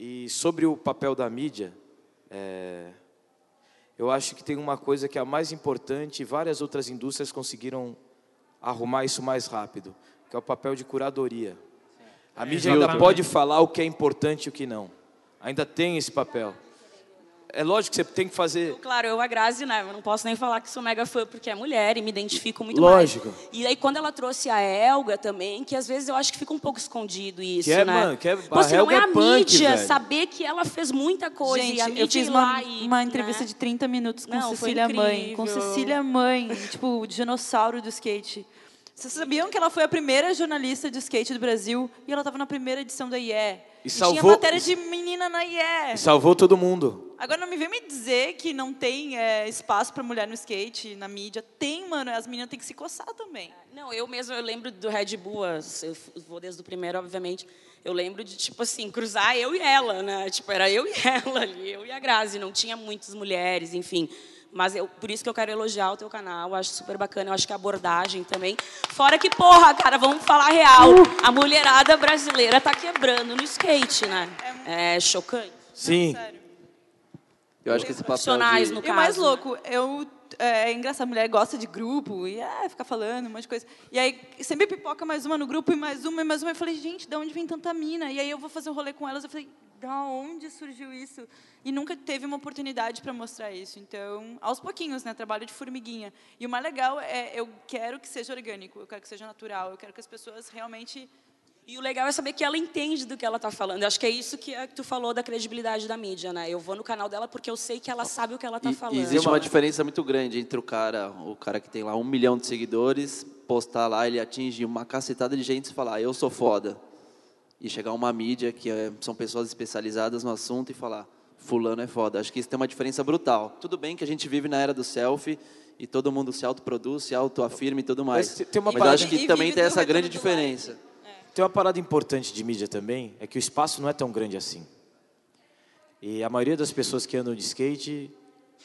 E sobre o papel da mídia, é, eu acho que tem uma coisa que é a mais importante e várias outras indústrias conseguiram arrumar isso mais rápido, que é o papel de curadoria. A mídia ainda pode falar o que é importante e o que não. Ainda tem esse papel. É lógico que você tem que fazer. Claro, eu, a Grazi, né? Eu não posso nem falar que sou mega fã porque é mulher e me identifico muito Lógico. mais. E aí, quando ela trouxe a Elga também, que às vezes eu acho que fica um pouco escondido isso, Que é, né? mano, que é- Pô, a se não é é a punk, mídia velho. saber que ela fez muita coisa e a Gente, mídia eu fiz uma, lá e, uma entrevista né? de 30 minutos com Não, Cecília Mãe. Com. Cecília Mãe, tipo, o dinossauro do skate. Vocês sabiam que ela foi a primeira jornalista de skate do Brasil e ela estava na primeira edição da IE? E tinha salvou- matéria de menina na IE. E salvou todo mundo. Agora não me vem me dizer que não tem é, espaço para mulher no skate, na mídia. Tem, mano. As meninas têm que se coçar também. Não, eu mesmo, eu lembro do Red Bull, eu vou desde o primeiro, obviamente. Eu lembro de, tipo assim, cruzar eu e ela, né? Tipo, era eu e <laughs> ela ali, eu e a Grazi. Não tinha muitas mulheres, enfim. Mas eu, por isso que eu quero elogiar o teu canal, eu acho super bacana, eu acho que a abordagem também. Fora que, porra, cara, vamos falar real. A mulherada brasileira tá quebrando no skate, né? É chocante. Sim. Eu acho que esse papel Profissionais, de... no E o mais caso, né? louco, eu é, é engraçado, a mulher gosta de grupo e é, fica falando um monte de coisa. E aí sempre pipoca mais uma no grupo e mais uma e mais uma. Eu falei, gente, da onde vem tanta mina? E aí eu vou fazer um rolê com elas. Eu falei, da onde surgiu isso? E nunca teve uma oportunidade para mostrar isso. Então, aos pouquinhos, né? Trabalho de formiguinha. E o mais legal é, eu quero que seja orgânico, eu quero que seja natural, eu quero que as pessoas realmente E o legal é saber que ela entende do que ela está falando. Eu acho que é isso que, é que tu falou da credibilidade da mídia, né? Eu vou no canal dela porque eu sei que ela sabe o que ela está falando. E existe uma diferença muito grande entre o cara, o cara que tem lá um milhão de seguidores, postar lá, ele atinge uma cacetada de gente e falar, "Ah, eu sou foda. E chegar uma mídia que é- são pessoas especializadas no assunto e falar, fulano é foda. Acho que isso tem uma diferença brutal. Tudo bem que a gente vive na era do selfie e todo mundo se autoproduz, se autoafirma e tudo mais. Mas tem uma Mas parada- acho que E também tem essa grande diferença. Tem uma parada importante de mídia também, é que o espaço não é tão grande assim. E a maioria das pessoas que andam de skate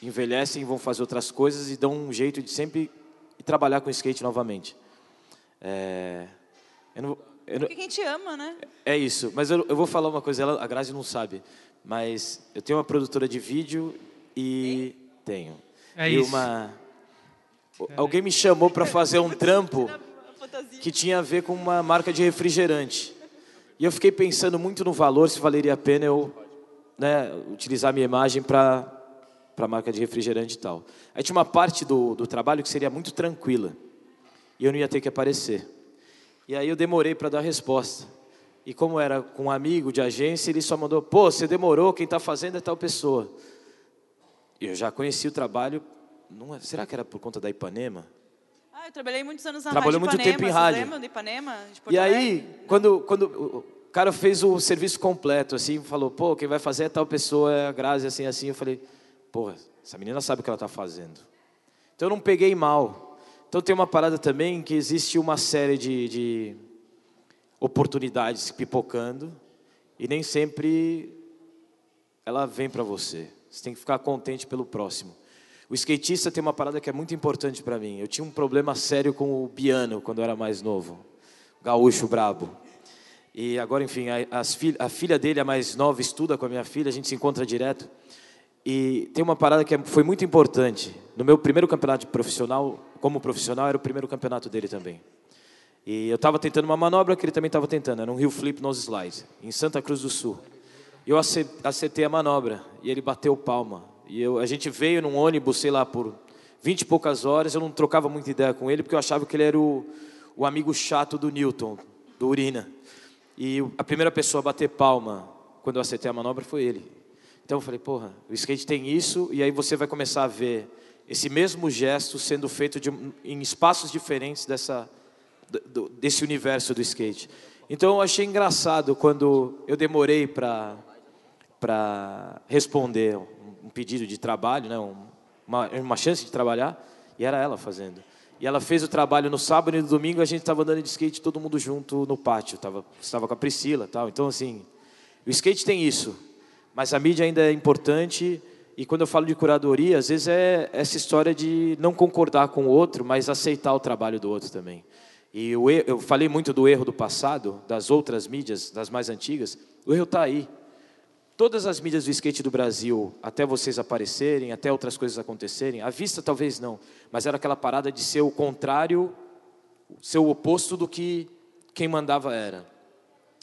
envelhecem, vão fazer outras coisas e dão um jeito de sempre trabalhar com skate novamente. É, eu não- eu não- Porque quem te ama, né? é isso, mas eu, eu vou falar uma coisa, ela, a Grazi não sabe, mas eu tenho uma produtora de vídeo e tenho. É e isso. uma alguém me chamou para fazer um <laughs> trampo que tinha a ver com uma marca de refrigerante. E eu fiquei pensando muito no valor, se valeria a pena eu né, utilizar minha imagem para para a marca de refrigerante e tal. Aí tinha uma parte do, do trabalho que seria muito tranquila. E eu não ia ter que aparecer. E aí eu demorei para dar a resposta. E como era com um amigo de agência, ele só mandou: pô, você demorou, quem está fazendo é tal pessoa. E eu já conheci o trabalho. Não é- será que era por conta da Ipanema? Ah, eu trabalhei muitos anos na Trabalhou muito Ipanema. tempo em rádio. de Ipanema? De E aí, quando, quando o cara fez o serviço completo, assim, falou, pô, quem vai fazer é tal pessoa, é a Grazi, assim, assim, eu falei, porra, essa menina sabe o que ela está fazendo. Então eu não peguei mal. Então tem uma parada também que existe uma série de, de oportunidades pipocando e nem sempre ela vem para você. Você tem que ficar contente pelo próximo. O skatista tem uma parada que é muito importante para mim. Eu tinha um problema sério com o piano quando eu era mais novo. Gaúcho brabo. E agora, enfim, a, as fil- a filha dele, a mais nova, estuda com a minha filha, a gente se encontra direto. E tem uma parada que é- foi muito importante. No meu primeiro campeonato profissional, como profissional, era o primeiro campeonato dele também. E eu estava tentando uma manobra que ele também estava tentando, era um heel flip nose slide, em Santa Cruz do Sul. Eu ace- acertei a manobra e ele bateu palma. E eu, a gente veio num ônibus, sei lá, por 20 e poucas horas, eu não trocava muita ideia com ele, porque eu achava que ele era o, o amigo chato do Newton, do Urina. E a primeira pessoa a bater palma quando eu acertei a manobra foi ele. Então eu falei, porra, o skate tem isso, e aí você vai começar a ver esse mesmo gesto sendo feito de em espaços diferentes dessa, do- desse universo do skate. Então eu achei engraçado quando eu demorei para responder um pedido de trabalho, né, um- uma, uma chance de trabalhar, e era ela fazendo. E ela fez o trabalho no sábado e no domingo a gente estava andando de skate todo mundo junto no pátio. Tava, estava com a Priscila tal. Então, assim, o skate tem isso. Mas a mídia ainda é importante e quando eu falo de curadoria, às vezes é essa história de não concordar com o outro, mas aceitar o trabalho do outro também. E eu falei muito do erro do passado, das outras mídias, das mais antigas. O erro está aí. Todas as mídias do skate do Brasil, até vocês aparecerem, até outras coisas acontecerem, à vista talvez não, mas era aquela parada de ser o contrário, ser o oposto do que quem mandava era.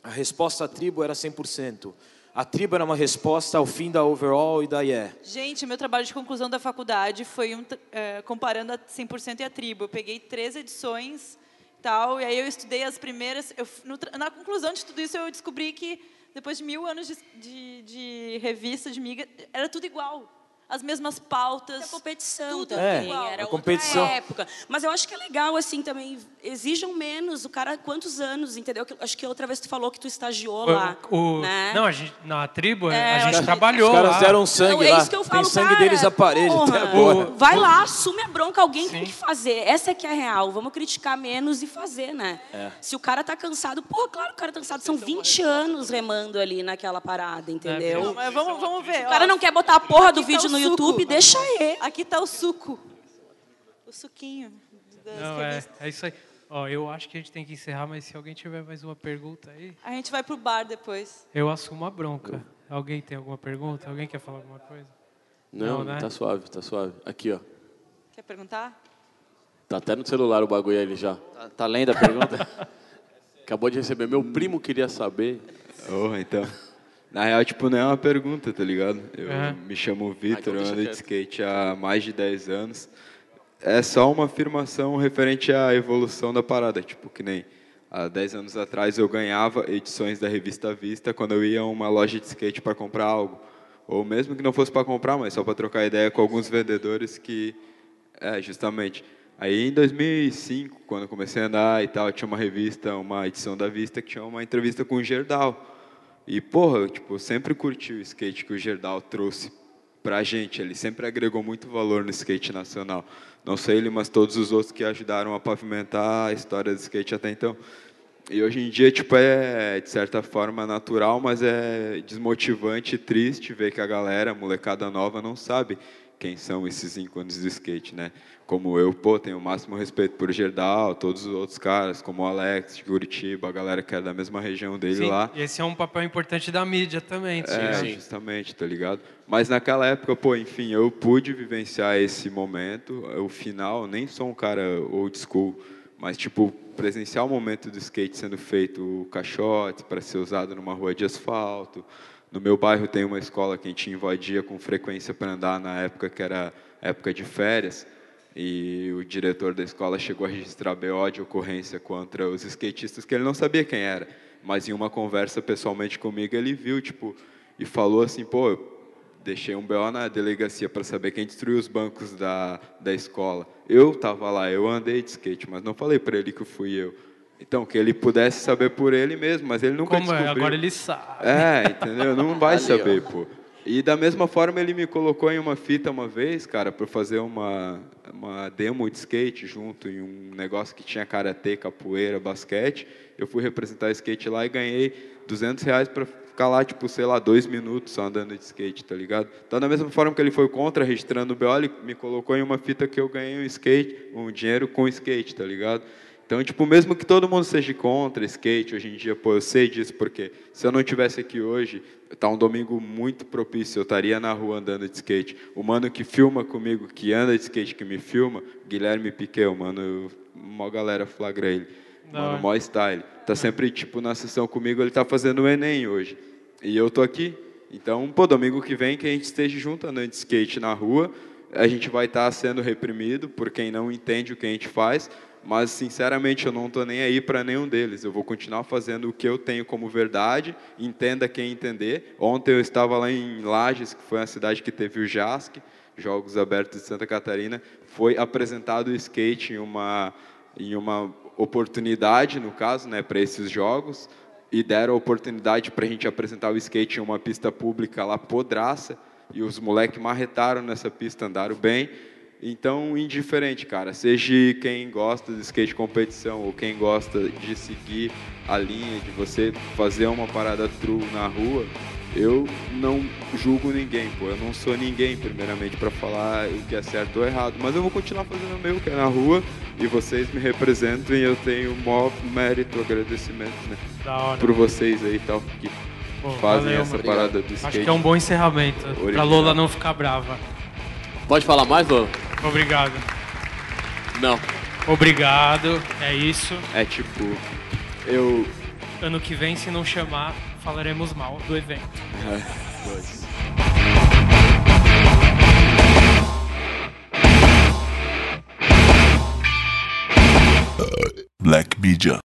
A resposta à tribo era 100%. A tribo era uma resposta ao fim da overall e da yeah. Gente, meu trabalho de conclusão da faculdade foi um, é, comparando a 100% e a tribo. Eu peguei três edições tal, e aí eu estudei as primeiras. Eu, no, na conclusão de tudo isso, eu descobri que depois de mil anos de, de, de revista, de miga, era tudo igual as mesmas pautas. A competição tudo também, igual. era a competição. outra época. Mas eu acho que é legal, assim, também, exijam menos. O cara, quantos anos, entendeu? Acho que outra vez tu falou que tu estagiou lá, O, né? Não, a gente, na tribo, É, a gente trabalhou Os caras lá. deram sangue Não, é lá. isso que eu falo, Tem sangue cara, deles na parede porra, até agora. <laughs> Vai lá, assume a bronca, alguém tem que fazer. Essa é que é a real. Vamos criticar menos e fazer, né? É. Se o cara tá cansado, pô, claro que o cara tá cansado. São 20 anos remando ali naquela parada, entendeu? Não, mas vamos, vamos ver. O cara não quer botar a porra do vídeo tá no suco. YouTube, deixa ele. Aqui está o suco. O suquinho. das Não, é, revistas. é isso aí. Ó, eu acho que a gente tem que encerrar, mas se alguém tiver mais uma pergunta aí, A gente vai pro bar depois. eu assumo a bronca. Alguém tem alguma pergunta? Alguém quer falar alguma coisa? Não, Não, né? tá suave, tá suave. Aqui, ó. Quer perguntar? Tá até no celular o bagulho ali já. Tá, tá lendo a pergunta? <laughs> Acabou de receber. Meu primo queria saber. Oh, então. Na real, tipo, não é uma pergunta, tá ligado? Eu É. me chamo Vitor, então eu ando de skate há mais de 10 anos. É só uma afirmação referente à evolução da parada. Tipo, que nem há 10 anos atrás eu ganhava edições da revista Vista quando eu ia a uma loja de skate para comprar algo. Ou mesmo que não fosse para comprar, mas só para trocar ideia com alguns vendedores que. É, justamente. Aí em 2005, quando eu comecei a andar e tal, tinha uma revista, uma edição da Vista que tinha uma entrevista com o Gerdau. E, porra, eu, tipo, sempre curti o skate que o Gerdau trouxe pra gente. Ele sempre agregou muito valor no skate nacional. Não só ele, mas todos os outros que ajudaram a pavimentar a história do skate até então. E hoje em dia, tipo, é de certa forma natural, mas é desmotivante e triste ver que a galera, a molecada nova, não sabe quem são esses ícones do skate, né? Como eu, pô, tenho o máximo respeito por Gerdau, todos os outros caras, como o Alex de Curitiba, a galera que é da mesma região dele Sim, lá. e esse é um papel importante da mídia também. É, sim. justamente, tá ligado? Mas naquela época, pô, enfim, eu pude vivenciar esse momento. O final, nem sou um cara old school, mas, tipo, presenciar o momento do skate sendo feito o caixote para ser usado numa rua de asfalto. No meu bairro tem uma escola que a gente invadia com frequência para andar na época que era época de férias. E o diretor da escola chegou a registrar BO de ocorrência contra os skatistas que ele não sabia quem era. Mas em uma conversa pessoalmente comigo, ele viu, tipo, e falou assim, pô, eu deixei um BO na delegacia para saber quem destruiu os bancos da, da escola. Eu estava lá, eu andei de skate, mas não falei para ele que fui eu. Então, que ele pudesse saber por ele mesmo, mas ele nunca Como é? descobriu. Agora ele sabe. É, entendeu? Não vai <laughs> Ali, ó. saber, pô. E da mesma forma ele me colocou em uma fita uma vez, cara, para fazer uma, uma demo de skate junto em um negócio que tinha karatê, capoeira, basquete. Eu fui representar skate lá e ganhei 200 reais para ficar lá, tipo, sei lá, dois minutos só andando de skate, tá ligado? Então, da mesma forma que ele foi contra, registrando o BO, ele me colocou em uma fita que eu ganhei um skate, um dinheiro com skate, tá ligado? Então, tipo, mesmo que todo mundo seja contra skate, hoje em dia, pô, eu sei disso, porque se eu não tivesse aqui hoje, tá um domingo muito propício, eu estaria na rua andando de skate. O mano que filma comigo, que anda de skate, que me filma, Guilherme Piquet, o mano, uma galera flagra ele. Da Mano, mó style. Tá sempre, tipo, na sessão comigo, ele tá fazendo o Enem hoje. E eu tô aqui. Então, pô, domingo que vem, que a gente esteja junto andando de skate na rua, a gente vai estar sendo reprimido por quem não entende o que a gente faz, mas sinceramente eu não estou nem aí para nenhum deles. Eu vou continuar fazendo o que eu tenho como verdade, entenda quem entender. Ontem eu estava lá em Lages, que foi a cidade que teve o JASC, Jogos Abertos de Santa Catarina, foi apresentado o skate em uma em uma oportunidade, no caso, né, para esses jogos, e deram a oportunidade para a gente apresentar o skate em uma pista pública lá podraça, e os moleques marretaram nessa pista, andaram bem. Então, indiferente, cara. Seja quem gosta de skate competição ou quem gosta de seguir a linha de você fazer uma parada true na rua, eu não julgo ninguém, pô. Eu não sou ninguém, primeiramente, para falar o que é certo ou errado. Mas eu vou continuar fazendo o meu, que é na rua, e vocês me representam e eu tenho o maior mérito, agradecimento, né? Da hora. Por vocês aí e tal, que Pô, fazem valeu, essa parada do skate. Acho que é um bom encerramento. Pra Original. Lola não ficar brava. Pode falar mais, Lola? Obrigado. Não. Obrigado. É isso. É tipo, eu. Ano que vem, se não chamar, falaremos mal do evento. Dois. Black Media.